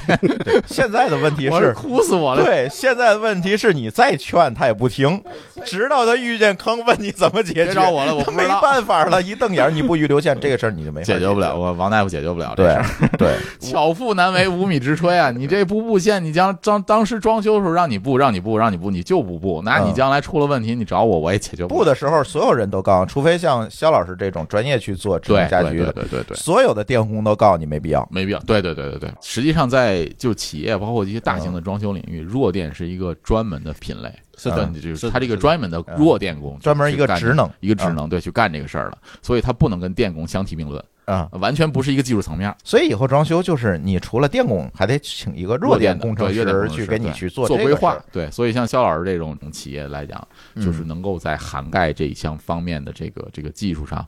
对，现在的问题 我是，哭死我了。对，现在的问题是你再劝他也不听，直到他遇见坑，问你怎么解决。别找我了，我没，办法了，一瞪眼，你不预留线，这个事儿你就没法解决不了，决。我王大夫解决不了这事儿。对，巧妇难为无米之炊啊！你这不布线，你将当当时装修的时候让你布，让你布，让你布，你就不布，那你嗯。将来出了问题，你找我我也解决不了。布的时候，所有人都告诉，除非像肖老师这种专业去做智对能家居的，对对对对对，所有的电工都告诉你没必要。没必要。对对对对对，实际上在就企业包括一些大型的装修领域，弱电是一个专门的品类，是的就是是的它这个专门的弱电工，专门一个职能一个职能，对，去干这个事儿了，所以它不能跟电工相提并论，啊，完全不是一个技术层面。所以以后装修就是你除了电工，还得请一个弱电工程师去给你去做做规划。对，所以像肖老师这种企业来讲，就是嗯能够在涵盖这一项方面的这个这个技术上，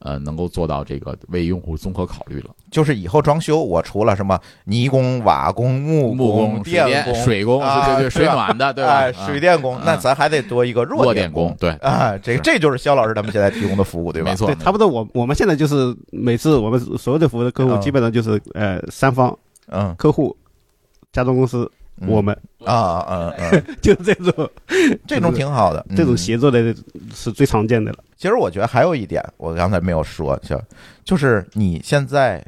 呃能够做到这个为用户综合考虑了。就是以后装修，我除了什么泥工、瓦工、木木工、水电工、水工，啊对对对，水暖的，对吧？水电工，那啊咱还得多一个弱电电工，对，啊，这是。这就是肖老师他们现在提供的服务，对吧？没错。对，差不多我我们现在就是每次我们所有的服务的客户嗯。基本上就是呃三方嗯，客户、家装公司，嗯我们啊啊啊，就是这种 这种挺好的，这种嗯协作的是最常见的了。其实我觉得还有一点，我刚才没有说，就就是你现在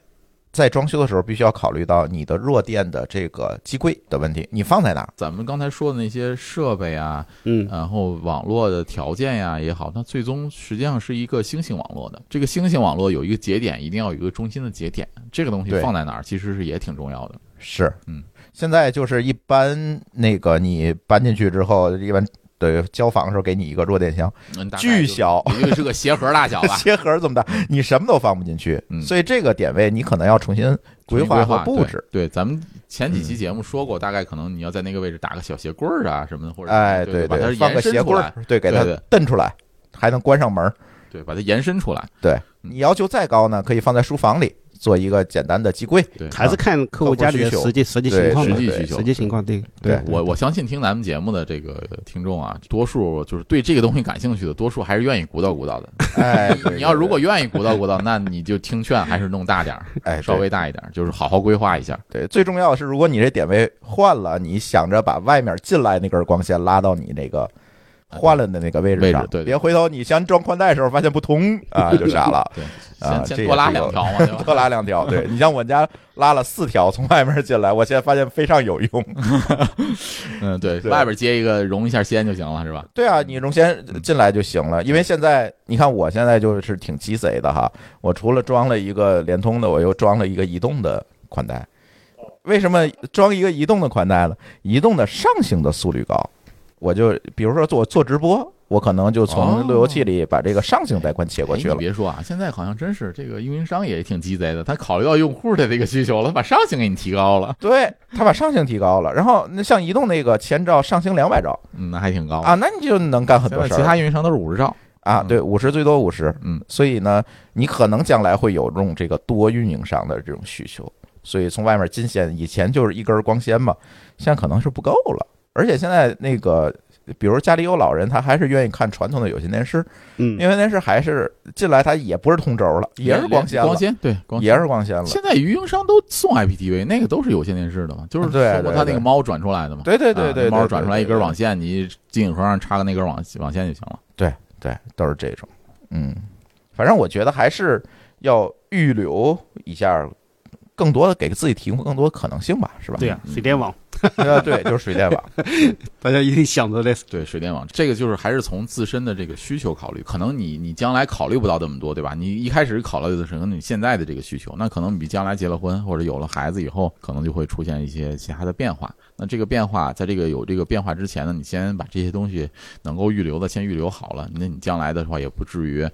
在装修的时候，必须要考虑到你的弱电的这个机柜的问题，你放在哪儿？咱们刚才说的那些设备啊，嗯，然后网络的条件呀也好，它最终实际上是一个星星网络的。这个星星网络有一个节点，一定要有一个中心的节点，这个东西放在哪儿，其实是也挺重要的。是，嗯，现在就是一般那个你搬进去之后，一般对交房的时候给你一个弱电箱，巨小，也就是个鞋盒大小吧。鞋盒这么大，你什么都放不进去，嗯所以这个点位你可能要重新规划和布置。对，对，咱们前几嗯期节目说过，大概可能你要在那个位置打个小鞋柜儿啊什么的，或者哎，对，把它对，放延个鞋柜儿，，对，给它对对蹬出来，还能关上门儿。对，把它延伸出来。对嗯你要求再高呢，可以放在书房里做一个简单的机柜。对，还是看客户家里的实际实际情况吧实际需求实际情况对对我我相信听咱们节目的这个听众啊，多数就是对这个东西感兴趣的，多数还是愿意鼓捣鼓捣的。哎，你要如果愿意鼓捣鼓捣，那你就听劝，还是弄大点儿，对哎，稍微大一点儿，就是好好规划一下。对，最重要的是，如果你这点位换了，你想着把外面进来那根光线拉到你那个换了的那个位置上，别回头你先装宽带的时候发现不通啊，就傻了。对，啊先先多拉两条嘛？多拉两条，对你像我家拉了四条从外面进来，我现在发现非常有用。嗯，对，外边接一个融一下线就行了，是吧？对啊，你容先进来就行了，因为现在你看我现在就是挺鸡贼的哈，我除了装了一个联通的，我又装了一个移动的宽带。为什么装一个移动的宽带呢？移动的上行的速率高，我就比如说做做直播，我可能就从哦路由器里把这个上行带宽切过去了哎你。别说啊，现在好像真是这个运营商也挺鸡贼的，他考虑到用户的这个需求了，他把上行给你提高了，对他把上行提高了，然后那像移动那个前兆上行两百兆嗯，那还挺高啊，。那你就能干很多事儿其他运营商都是五十兆，啊。嗯对，五十最多五十，嗯，所以呢，你可能将来会有这种这个多运营商的这种需求，所以从外面进线，以前就是一根光纤嘛，现在可能是不够了。而且现在那个，比如家里有老人，他还是愿意看传统的有线电视，嗯因为电视还是进来它也不是通轴了，也是光纤了，光纤对，光纤也是光纤了。现在运营商都送 IPTV，那个都是有线电视的嘛，就是对通过对对它那个猫转出来的嘛。对对对对，啊猫转出来一根，网线，你机顶盒上插个那根网网线就行了。对对，都是这种。嗯，反正我觉得还是要预留一下，更多的给自己提供更多的可能性吧，是吧？对呀，水电网呃，对，就是水电网。大家一定想着这 对，水电网这个就是还是从自身的这个需求考虑，可能你你将来考虑不到这么多，对吧？你一开始考虑的是可能你现在的这个需求，那可能你将来结了婚或者有了孩子以后，可能就会出现一些其他的变化。那这个变化，在这个有这个变化之前呢，你先把这些东西能够预留的先预留好了，那你将来的话也不至于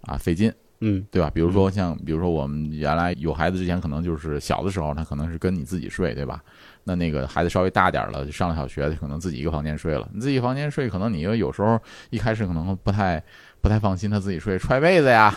啊费劲。嗯对吧？比如说像，比如说我们原来有孩子之前，可能就是小的时候，他可能是跟你自己睡，对吧？那那个孩子稍微大点儿了，就上了小学，可能自己一个房间睡了。你自己房间睡，可能你又有时候一开始可能不太不太放心他自己睡，踹被子呀，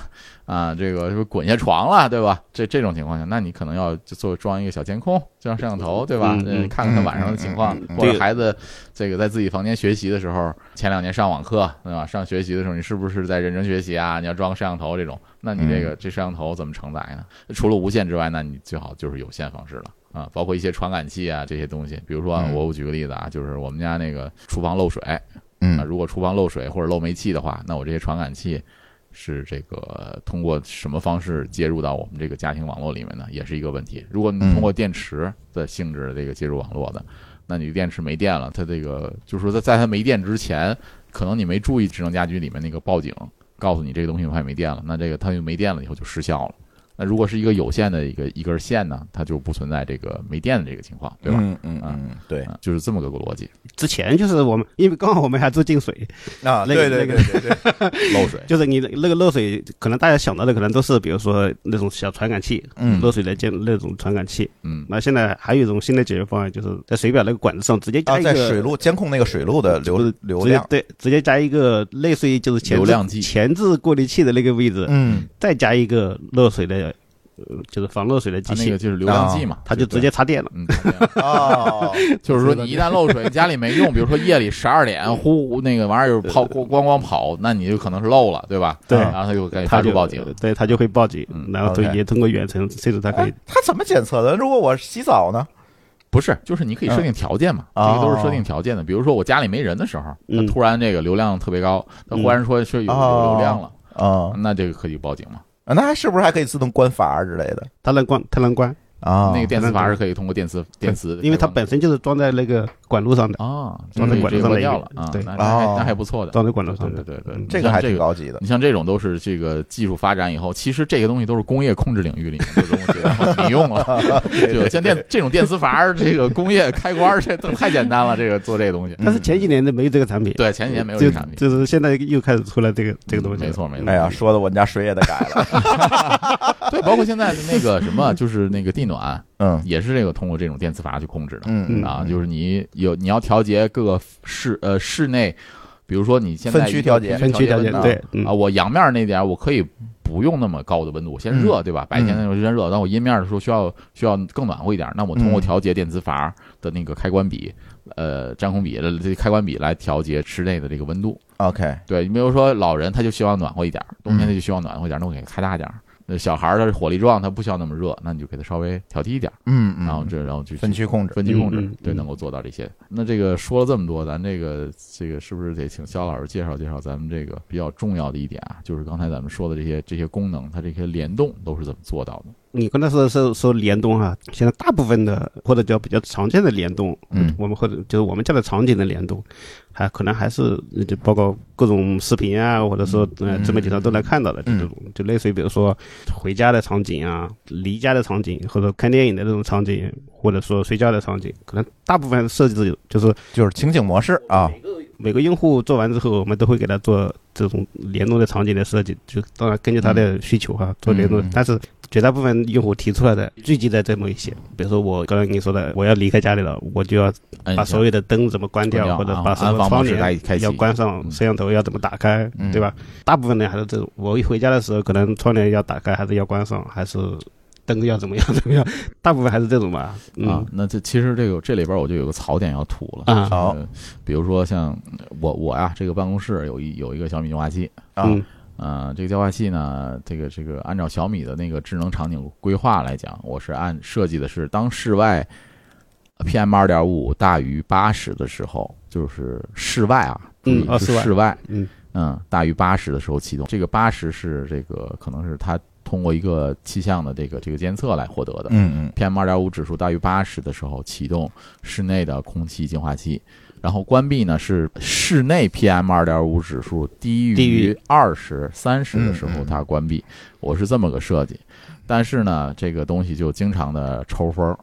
啊，这个是不是滚下床了，对吧？这这种情况下，那你可能要就做装一个小监控，装摄像头，对吧？嗯看看他晚上的情况或者孩子这个在自己房间学习的时候，前两年上网课，对吧？上学习的时候，你是不是在认真学习啊？你要装个摄像头这种，那你这个这摄像头怎么承载呢？除了无线之外，那你最好就是有线方式了。啊，包括一些传感器啊这些东西，比如说我举个例子啊，就是我们家那个厨房漏水，啊，嗯如果厨房漏水或者漏煤气的话，那我这些传感器是这个通过什么方式接入到我们这个家庭网络里面呢？也是一个问题。如果你嗯通过电池的性质的这个接入网络的，那你电池没电了，它这个就是说在在它没电之前，可能你没注意智能家居里面那个报警，告诉你这个东西快没电了，那这个它就没电了以后就失效了。那如果是一个有线的一个一根线呢，它就不存在这个没电的这个情况，对吧？嗯嗯嗯，对啊，就是这么个逻辑，之前就是我们，因为刚好我们还住进水，啊，那对对个那个对对对，漏水。就是你那个漏水，可能大家想到的可能都是比如说那种小传感器，嗯漏水的建那种传感器。嗯，那现在还有一种新的解决方案，就是在水表那个管子上直接加啊，一个在水路监控那个水路的流流量，对，直接加一个类似于就是前置流量计前置过滤器的那个位置，嗯再加一个漏水的，呃，就是防漏水的机器，它那个就是流量计嘛，它就直接插电了。嗯，哦，就是说你一旦漏水，家里没用，比如说夜里十二点呼那个玩意儿就跑咣咣咣跑，那你就可能是漏了，对吧？对然后他就该它就发出报警。对，它就会报警，嗯然后对 OK 也通过远程，甚至它可以哎，他怎么检测的？如果我洗澡呢？不是，就是你可以设定条件嘛，嗯这个都是设定条件的。比如说我家里没人的时候，那嗯突然这个流量特别高，他忽然说是有流量了，啊，那这个可以报警嘛？那还是不是还可以自动关阀之类的？它能关，它能关，啊？那个电磁阀是可以通过电磁电磁，因为它本身就是装在那个管路上的，啊，装在管路上的一个掉了啊，对那那还哦那还不错的。装在管路上的。对对对，嗯这个还这个挺高级的。你像这种都是这个技术发展以后，其实这个东西都是工业控制领域里面的东西然后你用了，就像电这种电磁阀，这个工业开关这都太简单了，这个做这个东西。但是前几年都没有这个产品，对，前几年没有这个产品，就是现在又开始出来这个这个东西了。没错没错。哎呀，说的我们家水也得改了。对，包括现在的那个什么，就是那个地暖，嗯也是这个通过这种电磁阀去控制的。嗯啊，就是你有你要调节各个室呃室内，比如说你现在分区调节分区条件温度对，嗯啊，我阳面那点儿我可以不用那么高的温度，先热对吧？白天的时候先热，但我阴面的时候需要需要更暖和一点，那我通过嗯调节电磁阀的那个开关比，呃，占空比的这开关比来调节室内的这个温度。，OK，对，你比如说老人他就希望暖和一点儿，冬天嗯他就希望暖和一点儿，那我给开大点儿。那小孩儿他是火力壮，他不需要那么热，那你就给他稍微调低一点儿，嗯嗯，然后这然后就分区控制。分区控制，对，嗯能够做到这些。那这个说了这么多，咱这个这个是不是得请肖老师介绍介绍咱们这个比较重要的一点啊？就是刚才咱们说的这些这些功能，它这些联动都是怎么做到的？你刚才说说说联动哈，现在大部分的或者叫比较常见的联动，嗯我们或者就是我们叫的场景的联动，还可能还是就包括各种视频啊，或者说呃嗯自媒体上都能看到的这嗯种，就类似于比如说回家的场景啊、离家的场景，或者看电影的这种场景，或者说睡觉的场景，可能大部分设计就是就是情景模式啊。每个用户做完之后，我们都会给他做这种联动的场景的设计，就当然根据他的需求哈、做联动。嗯但是绝大部分用户提出来的聚集在这么一些，比如说我刚才跟你说的，我要离开家里了，我就要把所有的灯怎么关掉，或者把什么窗帘要关上，嗯摄像头要怎么打开，嗯对吧？大部分人还是这种，我一回家的时候，可能窗帘要打开，还是要关上，还是灯要怎么样 怎么样？大部分还是这种吧。嗯、啊，那这其实这个这里边我就有个槽点要吐了啊比如说像我我呀，这个办公室有一有一个小米净化器，啊嗯呃，这个净化器呢，这个这个按照小米的那个智能场景规划来讲，我是按设计的是当室外 PM 二点五大于八十的时候，就是室外啊，注意室外室外，嗯嗯，大于八十的时候启动。这个八十是这个可能是它通过一个气象的这个这个监测来获得的。嗯嗯 PM 二点五指数大于八十的时候启动室内的空气净化器，然后关闭呢是室内 PM 二点五指数低低于于二十三十的时候它关闭，我是这么个设计，但是呢这个东西就经常的抽风儿。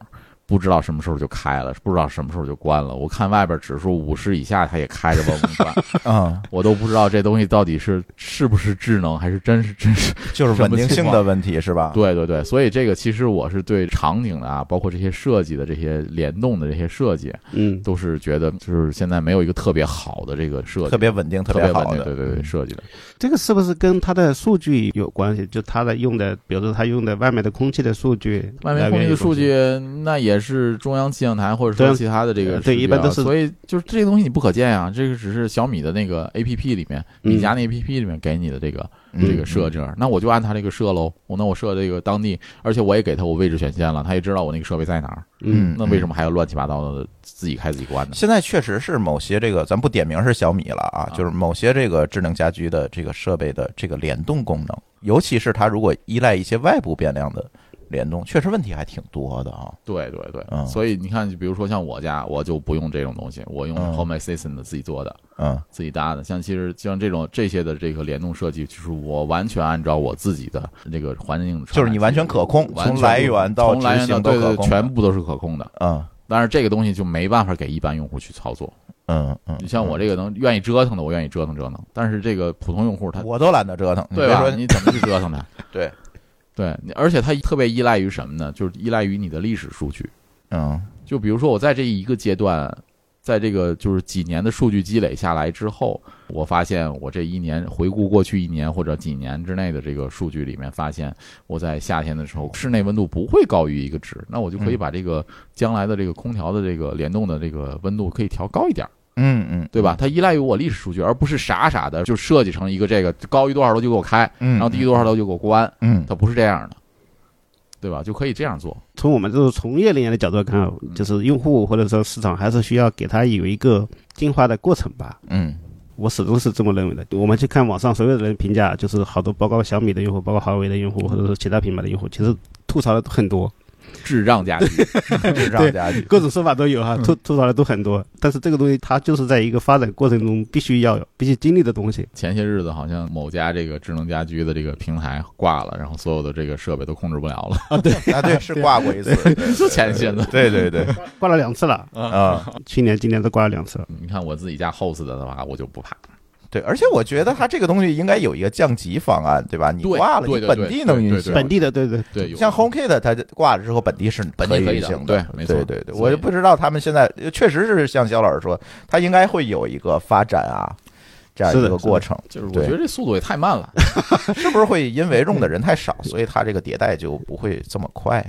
不知道什么时候就开了，不知道什么时候就关了。我看外边指数五十以下，它也开着嗡嗡转，啊，我都不知道这东西到底是是不是智能，还是真是真是 就是稳定性的问题是吧？对对对，所以这个其实我是对场景的啊，包括这些设计的这些联动的这些设计，嗯，都是觉得就是现在没有一个特别好的这个设计，特别稳定、特别好的，稳定，对对对，设计的。这个是不是跟它的数据有关系？就它的用的，比如说它用的外面的空气的数据，外面空气的数据，那也是中央气象台或者说其他的这个呃对数据啊一般都是所以就是这些东西你不可见啊、这个只是小米的那个 A P P 里面，嗯米家那 A P P 里面给你的这个嗯这个设置，那我就按它这个设喽。我那我设这个当地，而且我也给他我位置权限了，他也知道我那个设备在哪儿。嗯那为什么还要乱七八糟的自己开自己关呢？现在确实是某些这个，咱不点名是小米了啊，啊就是某些这个智能家居的这个设备的这个联动功能，尤其是它如果依赖一些外部变量的联动，确实问题还挺多的啊。对对对，嗯所以你看，就比如说像我家，我就不用这种东西，我用嗯 Home Assistant 自己做的，嗯自己搭的。像其实像这种这些的这个联动设计，就是我完全按照我自己的这个环境，就是你完全可控，从来源到从来源到对对。全部都是可控的。嗯但是这个东西就没办法给一般用户去操作。嗯嗯，你像我这个能愿意折腾的，我愿意折腾折腾，但是这个普通用户他我都懒得折腾，你对吧？你怎么去折腾它？对，对，而且它特别依赖于什么呢？就是依赖于你的历史数据。嗯就比如说我在这一个阶段，在这个就是几年的数据积累下来之后，我发现我这一年回顾过去一年或者几年之内的这个数据里面，发现我在夏天的时候室内温度不会高于一个值，那我就可以嗯把这个将来的这个空调的这个联动的这个温度可以调高一点。嗯嗯嗯，对吧？它依赖于我历史数据，而不是傻傻的就设计成一个这个高于多少楼就给我开，嗯，然后低于多少楼就给我关，嗯它不是这样的，对吧？就可以这样做。从我们这种从业人员的角度来看，就是用户或者说市场还是需要给他有一个进化的过程吧。嗯我始终是这么认为的。我们去看网上所有的人评价，就是好多包括小米的用户，包括华为的用户，或者是其他品牌的用户，其实吐槽的都很多，智障家居，智障家居，各种说法都有哈，吐吐槽的都很多。但是这个东西它就是在一个发展过程中必须要有、必须经历的东西。前些日子好像某家这个智能家居的这个平台挂了，然后所有的这个设备都控制不了了，啊，对 啊，对，是挂过一次，就前些子。对对对，挂了两次了，啊，去年、今年都挂了两次了。你看我自己家 host 的的话，我就不怕。对，而且我觉得它这个东西应该有一个降级方案，对吧？你挂了，你本地能运行。本地的，对对，对，像 HomeKit 它挂了之后，本地是本地运行的对没错对对对，我就不知道他们现在确实是像肖老师说，它应该会有一个发展啊，这样一个过程。就是我觉得这速度也太慢了。是不是会因为用的人太少，所以它这个迭代就不会这么快？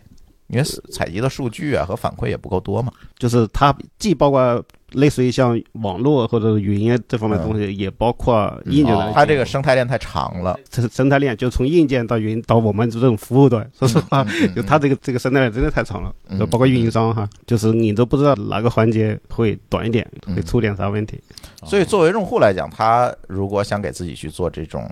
因为采集的数据啊和反馈也不够多嘛。就是它既包括类似于像网络或者语音这方面的东西，也包括硬件的哦它这个生态链太长了，生生态链，就从硬件到云到我们这种服务端。说实话，就它这个这个生态链真的太长了，包括运营商哈，就是你都不知道哪个环节会短一点，嗯会出点啥问题。所以作为用户来讲，他如果想给自己去做这种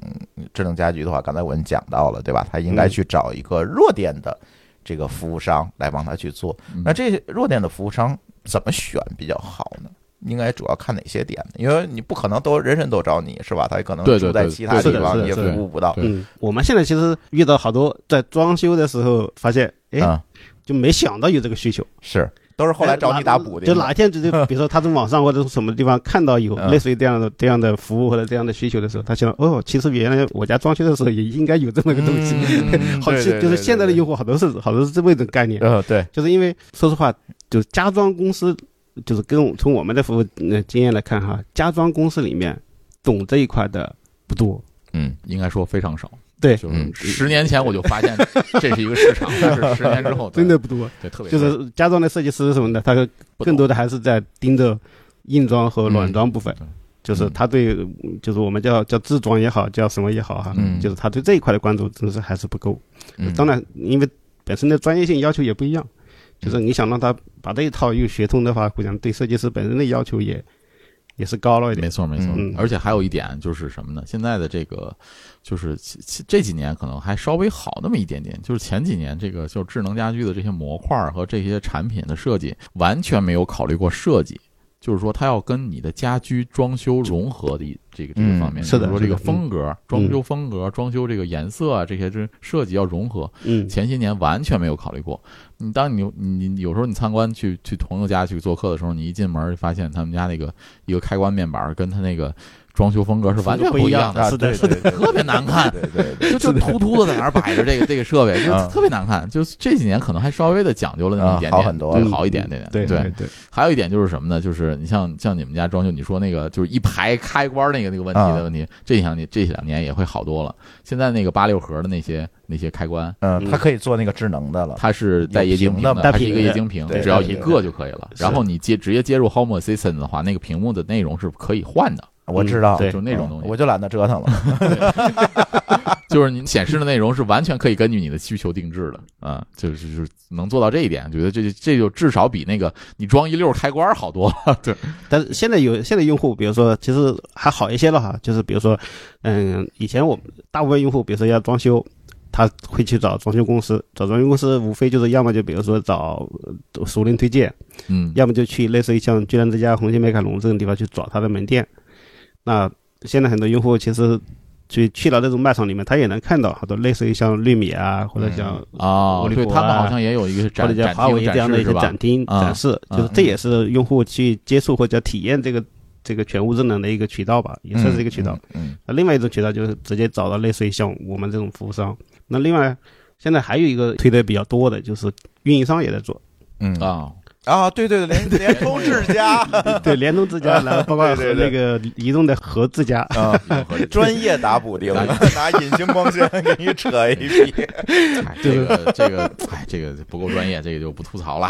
智能家居的话，刚才我们讲到了，对吧？他应该去找一个弱点的这个服务商来帮他去做。嗯那这些弱电的服务商怎么选比较好呢？应该主要看哪些点呢？因为你不可能都人人都找你是吧？他可能住在其他地方也服务不到。嗯，我们现在其实遇到好多在装修的时候发现，哎，嗯，就没想到有这个需求。是都是后来找你打补的。就哪一天就是比如说他从网上或者是什么地方看到有嗯类似于这样的这样的服务或者这样的需求的时候，他想哦，其实原来我家装修的时候也应该有这么个东西。嗯好，就是现在的用户好多是好多是这么一种概念，呃，对，就是因为说实话，就是家装公司，就是跟我从我们的服务呃经验来看哈，家装公司里面懂这一块的不多。嗯，应该说非常少。对就是嗯十年前我就发现这是一个市场，但是十年之后真的不多，对特别就是家装的设计师什么的，他更多的还是在盯着硬装和软装部分。嗯就是他对，就是我们叫叫自装也好，叫什么也好哈，嗯就是他对这一块的关注真的是还是不够。嗯当然，因为本身的专业性要求也不一样，就是你想让他把这一套又学通的话，我想对设计师本身的要求也也是高了一点没。错，没错。嗯而且还有一点就是什么呢？现在的这个就是这几年可能还稍微好那么一点点，就是前几年这个就智能家居的这些模块和这些产品的设计完全没有考虑过设计。就是说，它要跟你的家居装修融合的这个这个嗯方面，是的就是说这个风格、装修风格、装修这个颜色啊，这些这设计要融合。嗯，前些年完全没有考虑过。你当你你你有时候你参观去去朋友家去做客的时候，你一进门发现他们家那个一个开关面板跟他那个装修风格是完全不一样的，啊，是的对对对特别难看。对对对，就就突突的在那儿摆着这个这个设备，就嗯特别难看。就这几年可能还稍微的讲究了那么一点点，啊好很多对好一点点。对对，对，还有一点就是什么呢？就是你像像你们家装修，你说那个就是一排开关那个那个问题啊的问题，这两年这两年也会好多了。现在那个八六盒的那些那些开关，嗯，它可以做那个智能的了。它是带液晶屏的它是一个液晶屏，只要一个就可以了。然后你接直接接入 Home Assistant 的话，那个屏幕的内容是可以换的，我知道，对就那种东西，嗯我就懒得折腾了。就是你显示的内容是完全可以根据你的需求定制的啊，就是就是能做到这一点，觉得这这就至少比那个你装一溜开关好多了。对，但是现在有现在用户，比如说其实还好一些了哈，就是比如说，嗯，以前我大部分用户，比如说要装修，他会去找装修公司，找装修公司无非就是要么就比如说找呃熟人推荐，嗯，要么就去类似于像居然之家、红星美凯龙这种地方去找他的门店。那现在很多用户其实去去到这种卖场里面，他也能看到好多类似于像绿米啊，或者像啊，对他们好像也有一个或展者叫华展厅为这样的一些展厅啊展示，啊就是这也是用户去接触或者体验这个这个全屋智能的一个渠道吧，也算是一个渠道。嗯，那另外一种渠道就是直接找到类似于像我们这种服务商。那另外现在还有一个推的比较多的就是运营商也在做，嗯嗯。啊，啊，对对对，联联通智家对，联 通之 家，然后包括和对对那个移动的和之家，啊，专业打补丁，拿隐形光纤给你扯一批。哎这个这个，哎，这个不够专业，这个就不吐槽了。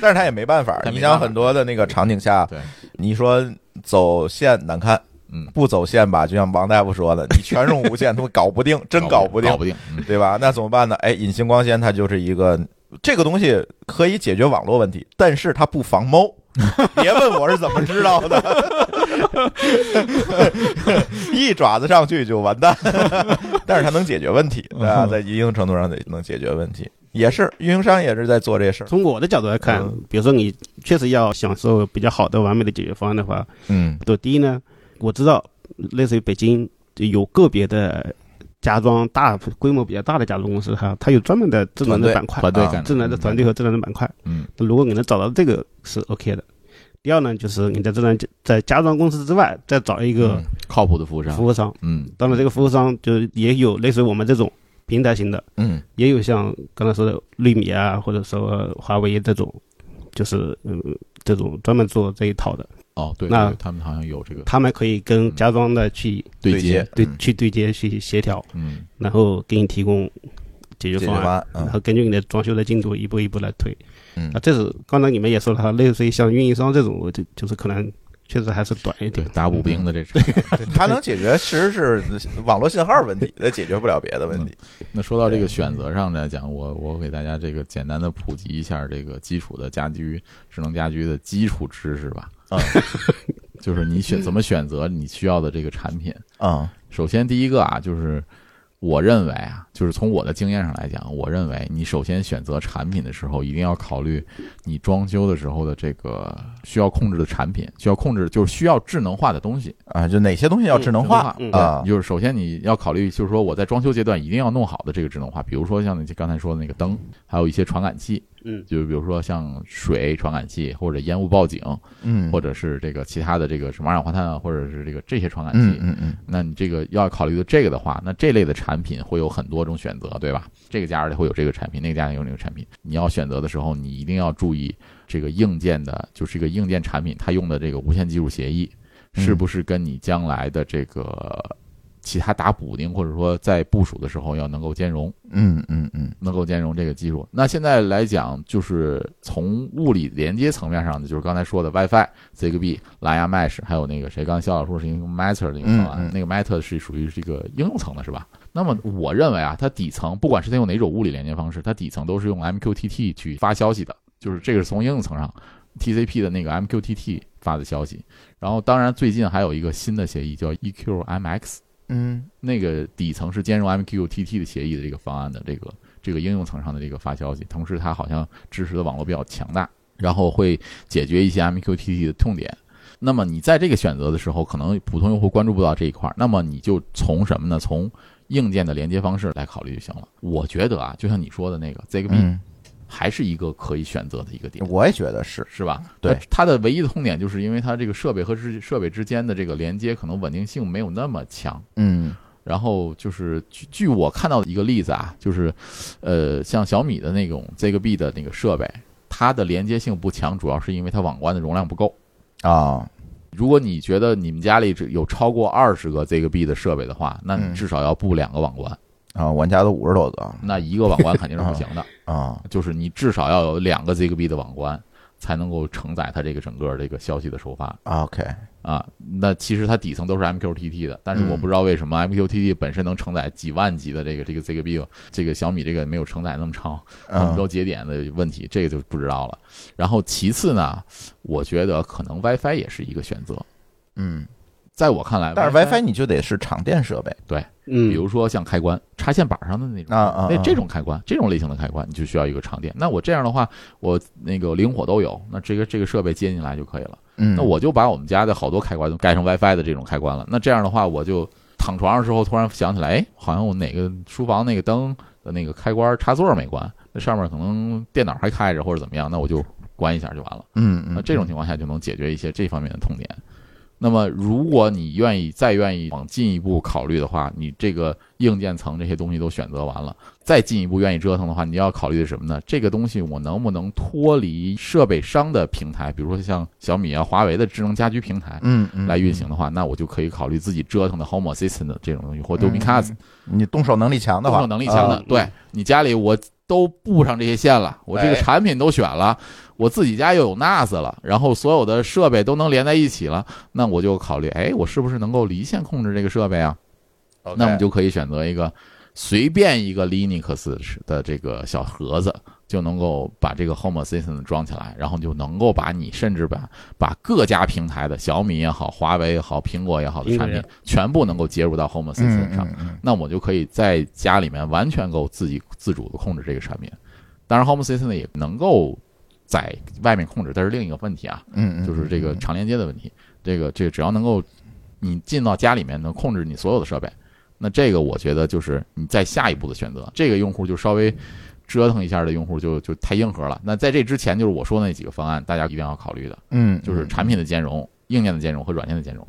但是他也没办法你想很多的那个场景下，对，你说走线难看，嗯，不走线吧，就像王大夫说的，你全用无线，他们搞不定，真搞不定搞，不定，嗯对吧？那怎么办呢？哎，隐形光纤它就是一个这个东西可以解决网络问题，但是它不防猫。别问我是怎么知道的，一爪子上去就完蛋。但是它能解决问题，对吧？在一定程度上得能解决问题，也是运营商也是在做这事儿。从我的角度来看，比如说你确实要享受比较好的、完美的解决方案的话，嗯对，第一呢，我知道类似于北京有个别的家装大规模比较大的家装公司，哈，它有专门的智能的板块，啊团队感，智能的团队和智能的板块。嗯，如果你能找到这个是 OK 的。第二呢，就是你在智能在家装公司之外再找一个嗯靠谱的服务商。服，务商，嗯。当然这个服务商就也有类似于我们这种平台型的，嗯。也有像刚才说的绿米啊，或者说华为这种，就是嗯这种专门做这一套的，哦，对，那他们好像有这个他们可以跟家装的去对接对嗯去对接去协调，嗯然后给你提供解决方案，方，嗯然后根据你的装修的进度一步一步来推。嗯啊，这是刚才你们也说了哈，类似于像运营商这种，就就是可能确实还是短一点。对打补兵的这是。它能解决其实是网络信号问题，它解决不了别的问题。那说到这个选择上来讲，我我给大家这个简单的普及一下这个基础的家居智能家居的基础知识吧。嗯，就是你选怎么选择你需要的这个产品。啊首先第一个啊，就是我认为啊，就是从我的经验上来讲，我认为你首先选择产品的时候，一定要考虑你装修的时候的这个需要控制的产品，需要控制就是需要智能化的东西。啊，就哪些东西要智能化嗯啊？就是首先你要考虑，就是说我在装修阶段一定要弄好的这个智能化，比如说像你刚才说的那个灯，还有一些传感器，嗯，就是比如说像水传感器或者烟雾报警，嗯，或者是这个其他的这个什么二氧化碳啊，或者是这个这些传感器，嗯嗯嗯。那你这个要考虑的这个的话，那这类的产品会有很多种选择，对吧？这个家里会有这个产品，那个家里有那个产品，你要选择的时候，你一定要注意这个硬件的，就是这个硬件产品它用的这个无线技术协议，嗯。是不是跟你将来的这个其他打补丁或者说在部署的时候要能够兼容。嗯嗯嗯能够兼容这个技术。那现在来讲，就是从物理连接层面上的，就是刚才说的 WiFi、Zigbee、蓝牙 Mesh，还有那个谁，刚才肖老师说是一个 Matter 的一个方案，那个 Matter 是属于这个应用层的，是吧？那么我认为啊，它底层不管是它用哪种物理连接方式，它底层都是用 MQTT 去发消息的，就是这个是从应用层上 TCP 的那个 MQTT 发的消息。然后当然最近还有一个新的协议叫 E EQMX。嗯那个底层是兼容 MQTT 的协议的这个方案的这个这个应用层上的这个发消息，同时它好像支持的网络比较强大，然后会解决一些 MQTT 的痛点。那么你在这个选择的时候，可能普通用户关注不到这一块儿，那么你就从什么呢？从硬件的连接方式来考虑就行了。我觉得啊，就像你说的那个 Zigbee，、嗯，还是一个可以选择的一个点。我也觉得是。是吧？对它的唯一的痛点就是因为它这个设备和之设备之间的这个连接可能稳定性没有那么强。嗯然后就是据据我看到的一个例子啊，就是，呃，像小米的那种 Zigbee 的那个设备，它的连接性不强，主要是因为它网关的容量不够。啊，如果你觉得你们家里只有超过二十个 Zigbee 的设备的话，那嗯你至少要布两个网关，啊，我们家都五十多个那一个网关肯定是不行的，啊，就是你至少要有两个 Zigbee 的网关，才能够承载它这个整个这个消息的收发。OK，啊，那其实它底层都是 MQTT 的，但是我嗯不知道为什么 MQTT 本身能承载几万级的这个这个 Zigbee，这个小米这个没有承载那么长那么嗯多节点的问题，这个就不知道了。然后其次呢，我觉得可能 WiFi 也是一个选择。嗯在我看来，但是 WiFi 你就得是长电设备嗯，比如说像开关插线板上的那种啊啊啊那这种开关，这种类型的开关，你就需要一个长电。那我这样的话，我那个灵火都有，那这个这个设备接进来就可以了。嗯，那我就把我们家的好多开关都改成 WiFi 的这种开关了。那这样的话，我就躺床上的时候突然想起来，哎，好像我哪个书房那个灯的那个开关插座没关，那上面可能电脑还开着或者怎么样，那我就关一下就完了。嗯嗯，那这种情况下就能解决一些这方面的痛点。那么，如果你愿意再愿意往进一步考虑的话，你这个硬件层这些东西都选择完了，再进一步愿意折腾的话，你要考虑的什么呢？这个东西我能不能脱离设备商的平台，比如说像小米啊、华为的智能家居平台嗯嗯来运行的话，那我就可以考虑自己折腾的 Home Assistant 的这种东西，或 Domicast 你动手能力强的话，动手能力强的啊，对你家里我都布上这些线了，我这个哎。产品都选了，我自己家又有 NAS 了，然后所有的设备都能连在一起了，那我就考虑，哎，我是不是能够离线控制这个设备啊那么就可以选择一个随便一个 Linux 的这个小盒子，就能够把这个 Home Assistant 装起来，然后就能够把你甚至把把各家平台的小米也好、华为也好、苹果也好的产品全部能够接入到 Home 嗯 Assistant 上。那我就可以在家里面完全够自己自主的控制这个产品。当然，Home Assistant 也能够在外面控制，这是另一个问题啊，嗯嗯，就是这个长连接的问题。这个这个只要能够你进到家里面能控制你所有的设备，那这个我觉得就是你在下一步的选择。这个用户就稍微折腾一下的用户就就太硬核了。那在这之前，就是我说的那几个方案，大家一定要考虑的，嗯，就是产品的兼容、硬件的兼容和软件的兼容，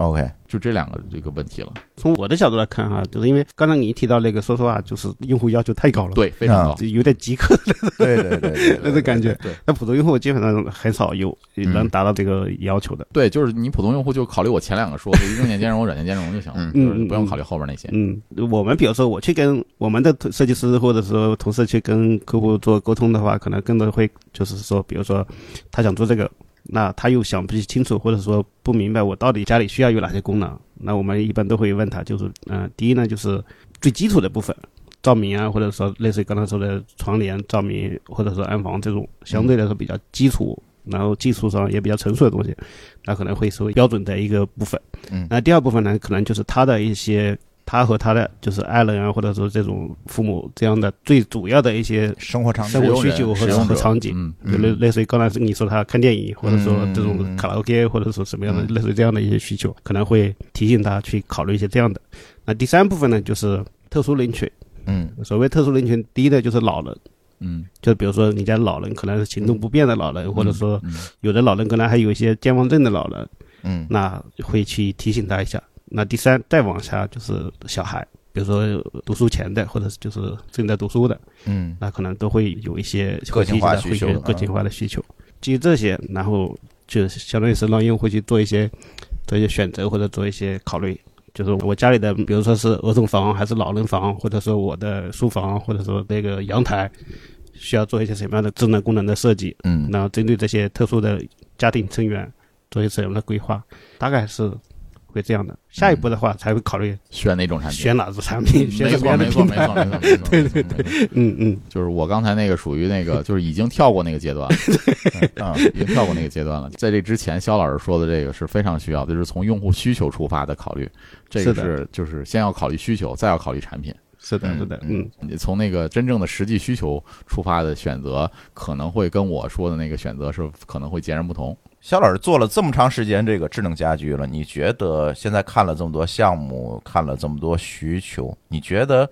OK，就这两个这个问题了。从我的角度来看哈，就是因为刚才你提到那个，说实话，就是用户要求太高了，，对，非常高。就有点极客的对对对对 那种感觉。对，那普通用户基本上很少有能达到这个要求的。对，就是你普通用户就考虑我前两个说的硬件兼容、软件兼容就行了，嗯就是不用考虑后边那些。嗯，我们比如说我去跟我们的设计师或者说同事去跟客户做沟通的话，可能更多会就是说，比如说他想做这个，那他又想不清楚，或者说不明白我到底家里需要有哪些功能，那我们一般都会问他，就是嗯、第一呢就是最基础的部分。照明啊，或者说类似于刚才说的窗帘、照明，或者说安防这种相对来说比较基础，然后技术上也比较成熟的东西，那可能会是标准的一个部分。嗯那第二部分呢，可能就是他的一些，他和他的就是爱人啊，或者说这种父母这样的最主要的一些生活场景生活需求和生使用者活场景，嗯就类类似于刚才你说他看电影，或者说嗯这种卡拉 OK，或者说什么样的嗯。类似于这样的一些需求，可能会提醒他去考虑一些这样的。那第三部分呢，就是特殊人群。嗯。所谓特殊人群，第一呢就是老人，嗯，就比如说你家老人可能是行动不便的老人，或者说嗯。有的老人可能还有一些健忘症的老人，嗯。那会去提醒他一下。那第三再往下就是小孩，比如说读书前的，或者是就是正在读书的，嗯那可能都会有一些个性化会需求个性化的需求。基于这些，然后就相当于是让用户去做一些做一些选择或者做一些考虑。就是我家里的，比如说是儿童房还是老人房，或者说我的书房，或者说那个阳台，需要做一些什么样的智能功能的设计，嗯然后针对这些特殊的家庭成员做一些什么样的规划，大概是会这样的。下一步的话才会考虑选哪种产品？选哪只产品，选没错，什么样的没错，品牌。没错，没错，没错。对对对，嗯嗯，就是我刚才那个属于那个，就是已经跳过那个阶段了，啊已经跳过那个阶段了。在这之前，肖老师说的这个是非常需要的，就是从用户需求出发的考虑。这个是就是先要考虑需求，再要考虑产品。是的，嗯是的，嗯，你从那个真正的实际需求出发的选择，可能会跟我说的那个选择是可能会截然不同。肖老师做了这么长时间这个智能家居了，你觉得现在看了这么多项目，看了这么多需求，你觉得，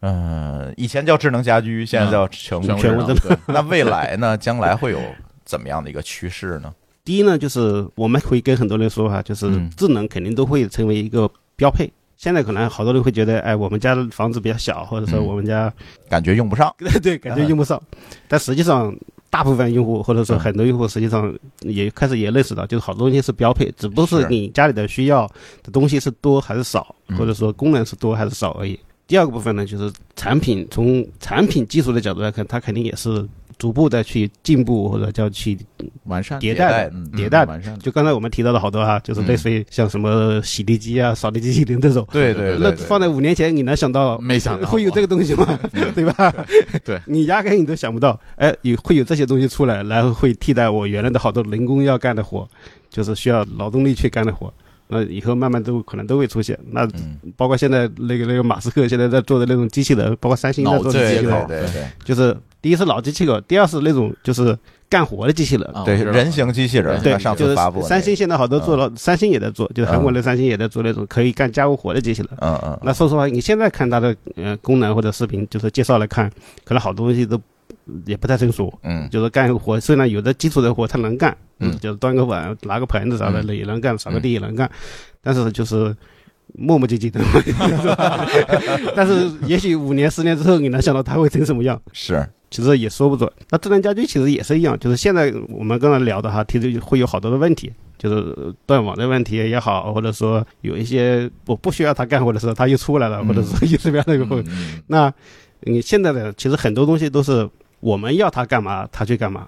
嗯、以前叫智能家居，现在叫全屋全屋智能那未来呢？将来会有怎么样的一个趋势呢？第一呢，就是我们会跟很多人说哈，就是嗯智能肯定都会成为一个标配。现在可能好多人会觉得，哎，我们家的房子比较小，或者说嗯我们家、感觉用不上，对感觉用不上，但实际上大部分用户或者说嗯。很多用户实际上也开始也认识到，就是好多东西是标配，只不过是是。你家里的需要的东西是多还是少，嗯。或者说功能是多还是少而已。第二个部分呢，就是产品，从产品技术的角度来看，它肯定也是逐步的去进步或者叫去完善迭代迭代完善。就刚才我们提到的好多哈，就是类似于像什么洗地机啊、扫地机器人这种，对对那放在五年前，你能想到没想到会有这个东西吗？对吧？对你压根你都想不到，哎，有会有这些东西出来，然后会替代我原来的好多人工要干的活，就是需要劳动力去干的活。那以后慢慢都可能都会出现。那嗯，包括现在那个那个马斯克现在在做的那种机器人，包括三星在做的对对机器人，对对就是第一是老机器狗，第二是那种就是干活的机器人。对，人形机器人，对，上就是次发布三星现在好多做嗯了，三星也在做，就是韩国的三星也在做那种可以干家务活的机器人。那个，嗯嗯，那说实话，你现在看它的呃功能或者视频，就是介绍来看，可能好多东西都也不太成熟。嗯就是干活，虽然有的基础的活他能干，嗯就是端个碗、拿个盆子啥的嗯也能干，扫个地也能干，但是就是磨磨唧唧的。但是也许五年、十年之后，你能想到他会成什么样？是，其实也说不准。那智能家居其实也是一样，就是现在我们刚才聊的哈，其实会有好多的问题，就是断网的问题也好，或者说有一些我不需要他干活的时候，他又出来了，嗯或者说有什么样的一个那你现在的其实很多东西都是我们要他干嘛，他去干嘛。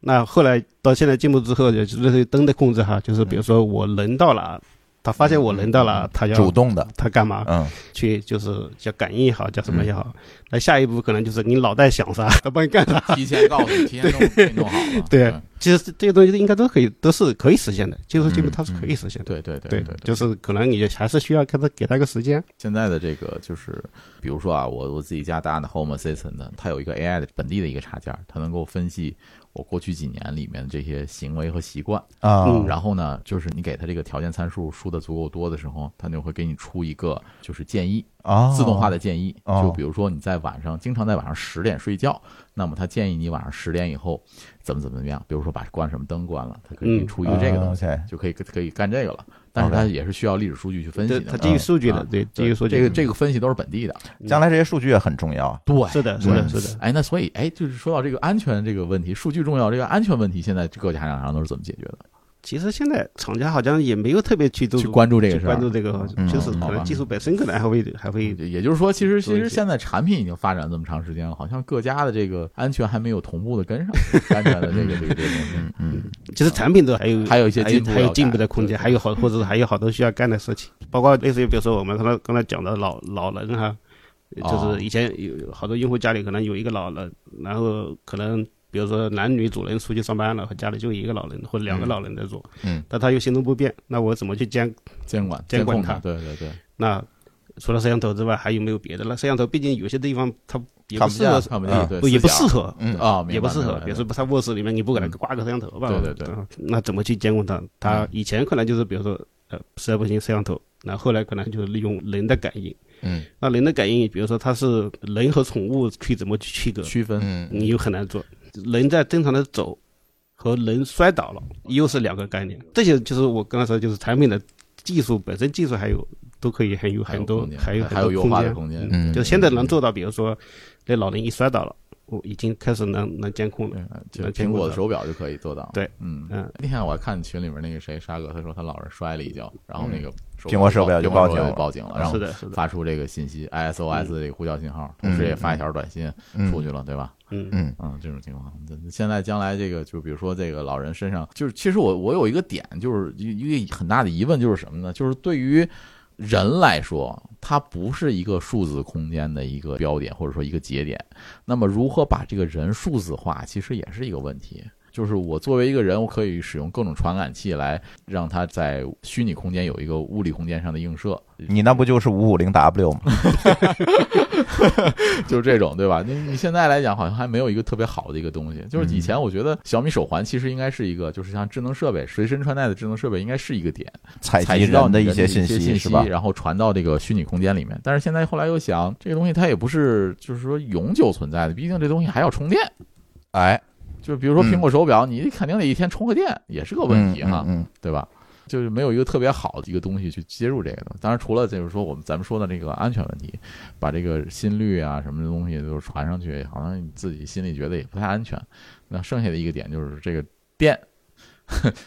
那后来到现在进步之后，就是这些灯的控制哈，就是比如说我人到了，他发现我人到了，他要主动的，他干嘛？嗯去就是叫感应也好，叫什么也好。那下一步可能就是你脑袋想啥，他帮你干啥。提前告诉你，提前弄好了。对其实这些东西应该都可以，都是可以实现的。技术进步它是可以实现的。对对对对对，就是可能你还是需要给他给他个时间。现在的这个就是，比如说啊，我我自己家搭的 Home Assistant，它有一个 AI 的本地的一个插件，它能够分析我过去几年里面的这些行为和习惯。啊，嗯然后呢，就是你给他这个条件参数输的足够多的时候，他就会给你出一个就是建议，啊，自动化的建议。哦就比如说你在晚上经常在晚上十点睡觉，那么他建议你晚上十点以后怎么怎么怎么样，比如说把关什么灯关了，他可以出一个这个东西，就可以可以干这个了。但是它也是需要历史数据去分析，的。它基于数据的啊，对，基于数据。这个这个分析都是本地的。将来这些数据也很重要啊。对是的，是的，是的。哎，那所以哎，就是说到这个安全这个问题，数据重要，这个安全问题，现在各家厂商都是怎么解决的？其实现在厂家好像也没有特别去去关注这个去事儿关注这个嗯，就是可能技术本身可能还会还会也就是说，其实其实现在产品已经发展这么长时间了，好像各家的这个安全还没有同步的跟上 安全的这个这个这个东西。嗯嗯。其实产品都还有还有一些还有进步还有进步的空间，还有好或者是还有好多需要干的事情，包括类似于比如说我们刚才刚才讲的老老人哈，哦就是以前有好多用户家里可能有一个老人，然后可能比如说男女主人出去上班了，和家里就一个老人或者两个老人在做，嗯，但他又行动不便，那我怎么去监？监管监管控它，它对对对，那除了摄像头之外，还有没有别的了？摄像头毕竟有些地方它也不适合，不也不适合。嗯啊，也不适合，比如说他卧室里面你不可能嗯挂个摄像头吧？对对对嗯那怎么去监控它？它嗯以前可能就是比如说呃实在不行摄像头，那后来可能就是利用人的感应。嗯那人的感应，比如说它是人和宠物去怎么去区隔，区分，嗯你又很难做。人在正常的走和人摔倒了又是两个概念。这些就是我刚才说，就是产品的技术本身技术还有都可以很有还有很多还有很还有优多空间。化的空间。嗯，就现在能做到，比如说那老人一摔倒了，我已经开始能能监控了。苹果的手表就可以做到。对，嗯嗯那天我还看群里面那个谁沙哥，他说他老人摔了一跤，然后那个苹果手表就报警了报警了，然后是的，是的，发出这个信息 ISOS 的这个呼叫信号，同时也发一条短信嗯出去了，对吧？嗯嗯嗯，这种情况，现在将来这个，就比如说这个老人身上，就是其实我我有一个点，就是一一个很大的疑问，就是什么呢？就是对于人来说，它不是一个数字空间的一个标点，或者说一个节点。那么，如何把这个人数字化，其实也是一个问题。就是我作为一个人，我可以使用各种传感器来让它在虚拟空间有一个物理空间上的映射，你那不就是五五零 W 吗？就是这种，对吧？你你现在来讲，好像还没有一个特别好的一个东西。就是以前我觉得小米手环其实应该是一个，就是像智能设备随身穿戴的智能设备，应该是一个点，采采集到你的一些信息是吧？然后传到这个虚拟空间里面。但是现在后来又想，这个东西它也不是就是说永久存在的，毕竟这东西还要充电。哎，就比如说嗯苹果手表，你肯定得一天充个电，也是个问题哈。对吧？就是没有一个特别好的一个东西去接入这个东西。当然，除了就是说我们咱们说的这个安全问题，把这个心率啊什么的东西都传上去，好像你自己心里觉得也不太安全。那剩下的一个点就是这个电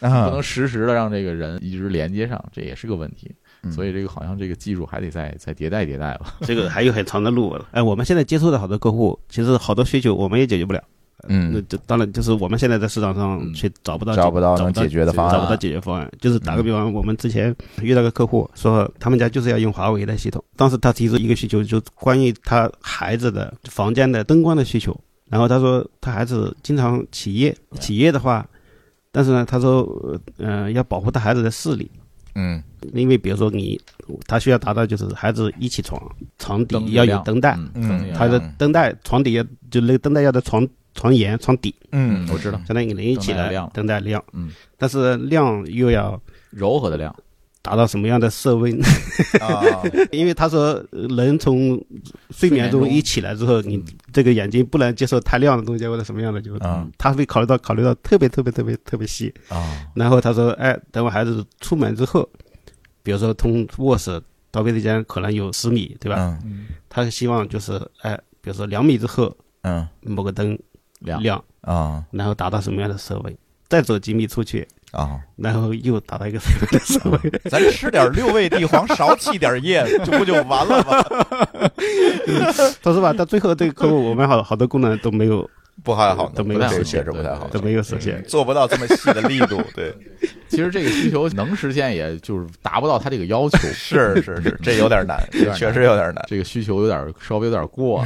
嗯 不能实时的让这个人一直连接上，这也是个问题。嗯所以这个好像这个技术还得再再迭代迭代吧。这个还有很长的路。哎，我们现在接触的好多客户，其实好多需求我们也解决不了。那嗯，这当然就是我们现在在市场上嗯。去找不到找不到能解决的方案找不到解决方案。就是打个比方，我们之前遇到个客户说，他们家就是要用华为的系统，当时他提出一个需求，就关于他孩子的房间的灯光的需求。然后他说他孩子经常起夜，起夜的话，但是呢，他说呃要保护他孩子的视力。嗯。因为比如说你，他需要达到就是孩子一起床，床底要有灯带，嗯。他的灯带床底要就那个灯带要在床床沿床底，嗯嗯，我知道，相当于人一起来灯带亮嗯，但是亮又要柔和的亮，达到什么样的色温？啊，因为他说呃人从睡眠中一起来之后，你这个眼睛不能接受太亮的东西或者什么样的，就嗯他会考虑到考虑到特别特别特别特别细。啊，然后他说，哎，等我孩子出门之后，比如说从卧室到卫生间可能有十米，对吧？嗯。他希望就是哎，比如说两米之后嗯。某个灯亮亮，啊。然后达到什么样的设备，再走几米出去，啊，然后又达到一个什么样的色位。咱吃点六味地黄，少起点叶，这不就完了吗？说实话，到最后这个客户，我们好好多功能都没有不太好，都没有这个实现确实不太好，都没有实现。做不到这么细的力度，对，其实这个需求能实现，也就是达不到他这个要求。是 是是，这有点难，确实有点难。这个需求有点稍微有点过，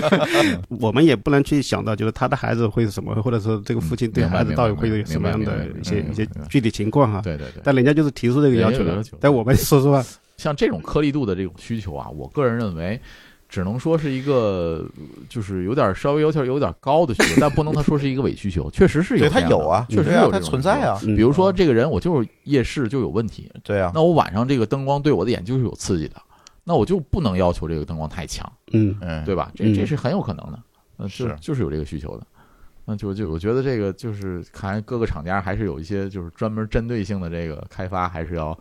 我们也不能去想到，就是他的孩子会是什么，或者说这个父亲对孩子到底会有什么样的一些一些具体情况哈。对对对。但人家就是提出这个要求了人家有要求，但我们说实话，像这种颗粒度的这种需求啊，我个人认为，只能说是一个就是有点稍微要求有点高的需求，但不能他说是一个伪需求，确实是有对，这样的，它有啊，确实有啊它有这种存在啊，嗯比如说这个人，我就是夜视就有问题，对啊，那我晚上这个灯光对我的眼就是有刺激的，那我就不能要求这个灯光太强，嗯，嗯，对吧？这嗯。这是很有可能的，嗯，是。就是有这个需求的。那就就我觉得这个就是看来各个厂家还是有一些就是专门针对性的这个开发，还是要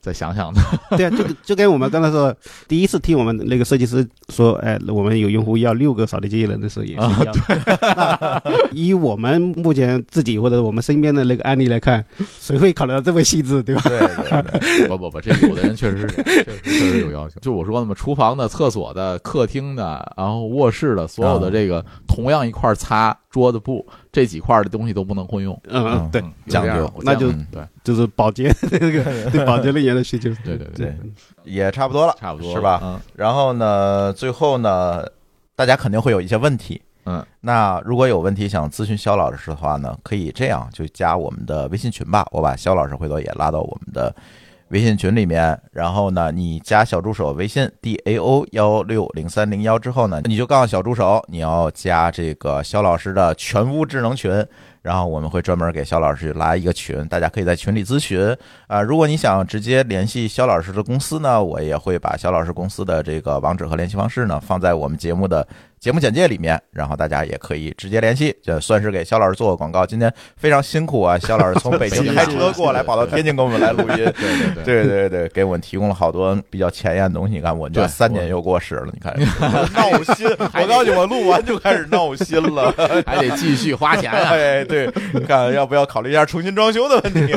再想想的。对啊，就就跟我们刚才说，第一次听我们那个设计师说，哎，我们有用户要六个扫地机器人的时候也是一样的。那以我们目前自己或者我们身边的那个案例来看，谁会考虑到这么细致，对吧？对对对，不不不，这有的人确实是，确实确实有要求。就我说的嘛，厨房的、厕所的、客厅的，然后卧室的，所有的这个同样一块擦桌子布这几块的东西都不能混用。嗯，对，讲究那就对就是保洁那个对保洁人员的需求。对对对也差不多了，差不多是吧？嗯然后呢，最后呢，大家肯定会有一些问题。嗯，那如果有问题想咨询肖老师的话呢，可以这样，就加我们的微信群吧。我把肖老师回头也拉到我们的微信群里面。然后呢，你加小助手微信 d a o 幺六零三零幺之后呢，你就告诉小助手你要加这个肖老师的全屋智能群。然后我们会专门给肖老师拉一个群，大家可以在群里咨询。啊、如果你想直接联系肖老师的公司呢，我也会把肖老师公司的这个网址和联系方式呢放在我们节目的节目简介里面，然后大家也可以直接联系，这算是给肖老师做个广告。今天非常辛苦啊，肖老师从北京开车过来，跑到天津跟我们来录音。对 对对，给我们提供了好多比较前沿的东西。你看，我这三年又过时了，你看闹心。我告诉你，我录完就开始闹心了。还得继续花钱啊。对，你，看要不要考虑一下重新装修的问题？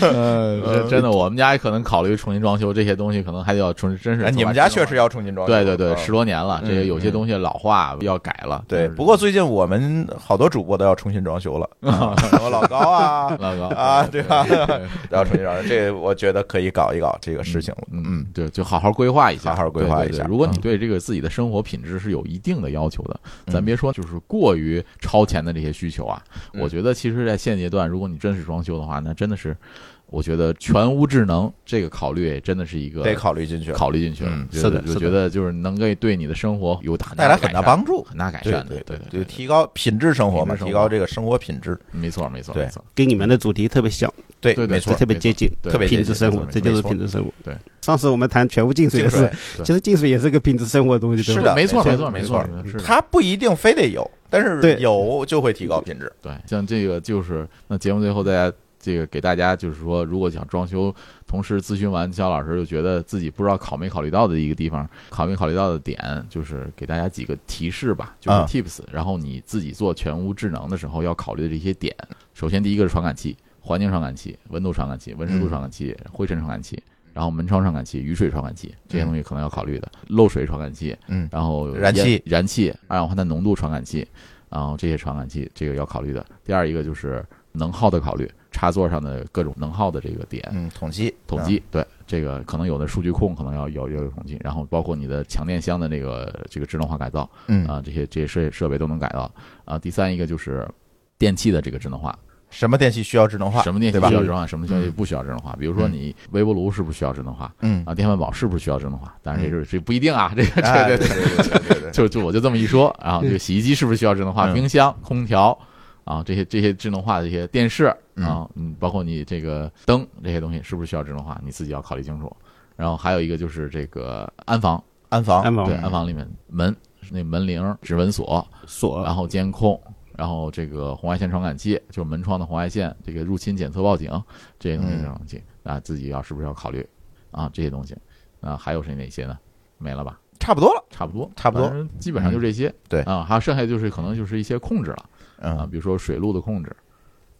呃，真的，我们家也可能考虑重新装修，这些东西可能还得要重新，真是哎，你们家确实要重新装修。对对对，嗯十多年了，这个嗯有些东西老化要改了。对。不过最近我们好多主播都要重新装修了，啊我老高啊 老高啊，对吧？都要重新装修，这我觉得可以搞一搞这个事情了。嗯嗯，对，就好好规划一下，好好规划一下如果你嗯对这个自己的生活品质是有一定的要求的，嗯咱别说就是过于超前的这些需求啊，嗯我觉得其实，在现阶段，如果你真是装修的话，那真的是，我觉得全屋智能这个考虑真的是一个得考虑进去，考虑进去了嗯，觉是的就觉得就是能够对你的生活有很带来很大帮助。很大改对善的，对对对，提高品质生活嘛，提高这个生活品质。没错没错对没错，跟你们的主题特别像，对，对对没错，特别接近，对特别品质生活这就是品质生活。对，上次我们谈全屋净水的是，对其实净水也是个品质生活的东西，对？是的，没错没没错没没错它不一定非得有，但是对有就会提高品质。对，像这个就是那节目最后大家这个给大家就是说，如果想装修，同时咨询完肖老师就觉得自己不知道考没考虑到的一个地方，考没考虑到的点，就是给大家几个提示吧，就是啊 tips，、然后你自己做全屋智能的时候要考虑的这些点。首先第一个是传感器，环境传感器、温度传感器、温湿度传感器、灰尘传感器。然后门窗传感器、雨水传感器这些东西可能要考虑的，漏水传感器，嗯然后燃气燃气、二氧化碳浓度传感器，然后这些传感器这个要考虑的。第二一个就是能耗的考虑，插座上的各种能耗的这个点嗯，统计统计，对这个可能有的数据控可能要要要有统计，然后包括你的强电箱的那个这个智能化改造嗯啊，这些这些设设备都能改到啊。第三一个就是电器的这个智能化。什么电器需要智能化？什么电器需要智能化，什么电器不需要智能化？比如说你微波炉是不是需要智能化？嗯啊，电饭煲是不是需要智能化？当然这是这不一定啊，这个哎这个对对对对对对，就就我就这么一说，然后这个洗衣机是不是需要智能化？嗯冰箱、空调啊，这些这些智能化的一些电视嗯啊，嗯，包括你这个灯这些东西是不是需要智能化？你自己要考虑清楚。然后还有一个就是这个安防，安防安防对，安防里面门那门铃、指纹锁，锁然后监控，然后这个红外线传感器，就是门窗的红外线，这个入侵检测报警这些东西，嗯这种东西啊，自己要是不是要考虑啊这些东西啊，还有是哪些呢？没了吧？差不多了。差不多，差不多基本上就这些。对啊，还有剩下就是可能就是一些控制了啊，嗯，比如说水路的控制，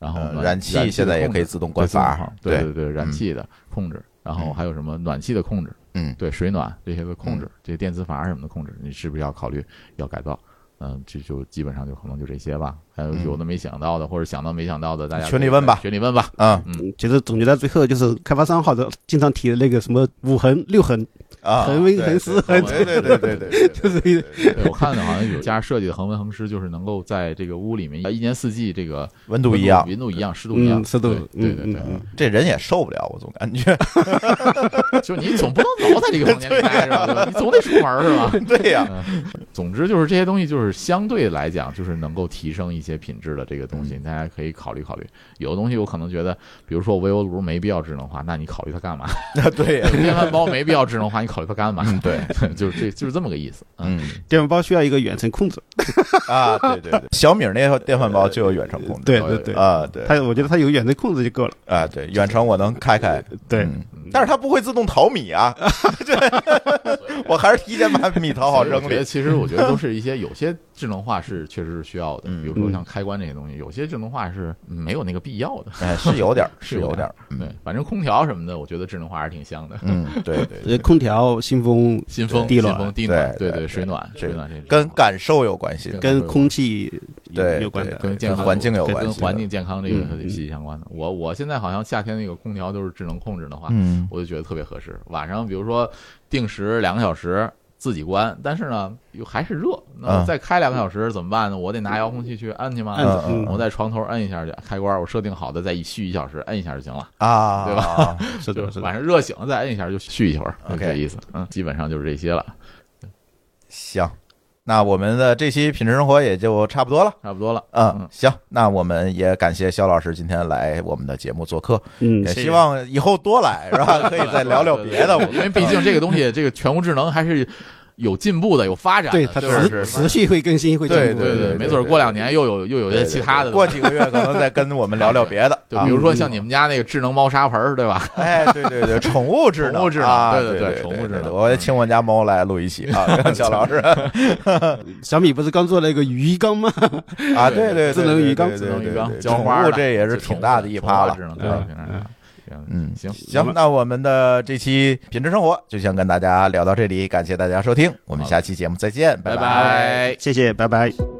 然后呃燃气现在也可以自动关阀对对对对，燃气的控制，然后还有什么暖气的控制，嗯对水暖这些的控制，这些电磁阀什么的控制，你是不是要考虑要改造？嗯，这就基本上就可能就这些吧。还有嗯有的没想到的，或者想到没想到的，大家群里问吧群里问吧。嗯嗯，其实总结到最后就是开发商或者经常提的那个什么五横六横，啊，恒温对恒湿恒对对对对对对，就是对我看的好像有家设计的恒温恒湿，就是能够在这个屋里面一年四季这个温度一样，温度一样，湿度一样，嗯湿度对对对这人也受不了，我总感觉。就你总不能老在这个房间里待着？你总得出门是吧？对呀，嗯，总之就是这些东西，就是相对来讲，就是能够提升一些品质的这个东西，大家可以考虑考虑。有的东西我可能觉得，比如说微波炉没必要智能化，那你考虑它干嘛？对呀，电饭煲没必要智能化，你考虑它干嘛？嗯对，就是这就是这么个意思。嗯，嗯电饭煲需要一个远程控制，啊，对对对，小米那电饭煲就有远程控制，对对对，啊，对。它我觉得它有远程控制就够了，啊，对，远程我能开开，对，嗯。但是它不会自动淘米啊，我还是提前把米淘好扔所以我觉得里。其实我觉得都是一些有些智能化是确实是需要的，嗯。比如说像开关这些东西，有些智能化是没有那个必要的。哎，是有点儿，是 是有点儿，对，反正空调什么的，我觉得智能化还是挺香的。嗯，对 对呃，空调、新风新风、地暖。新风、地暖，对对对水暖、水暖这跟感受有关系，跟空气有对有关系，跟健康环境有关系，跟环境健康这个嗯。息息相关的。我我现在好像夏天那个空调都是智能控制的话，嗯。我就觉得特别合适。晚上比如说定时两个小时自己关，但是呢又还是热，那再开两个小时怎么办呢？我得拿遥控器去按去吗？我在床头摁一下去，开关我设定好的，再一续一小时，摁一下就行了。啊，对吧？是的，就是的。晚上热醒了再摁一下就续一会儿，OK 这意思。嗯，基本上就是这些了，行，那我们的这期品质生活也就差不多了。差不多了。嗯，行，那我们也感谢肖老师今天来我们的节目做客，嗯，也希望以后多来，是吧？可以再聊聊别的。因为毕竟这个东西，这个全屋智能还是有进步的，有发展的，对它是持是持续会更新，会进步。对对对对没准过两年又有又有些其他的，过几个月可能再跟我们聊聊别的，啊就比如说像你们家那个智能猫砂盆儿，对吧？哎，对对对，宠物智能，宠物智能啊对对对对宠物智能。对对我也请我家猫来录一期啊，跟肖老师。小米不是刚做了一个鱼缸吗？啊，对对，对智能鱼缸。对对智能鱼缸浇花这也是挺大的一趴了。宠物。智能对嗯嗯，行行，那我们的这期品质生活就先跟大家聊到这里，感谢大家收听，我们下期节目再见，拜拜。拜。谢谢，拜拜。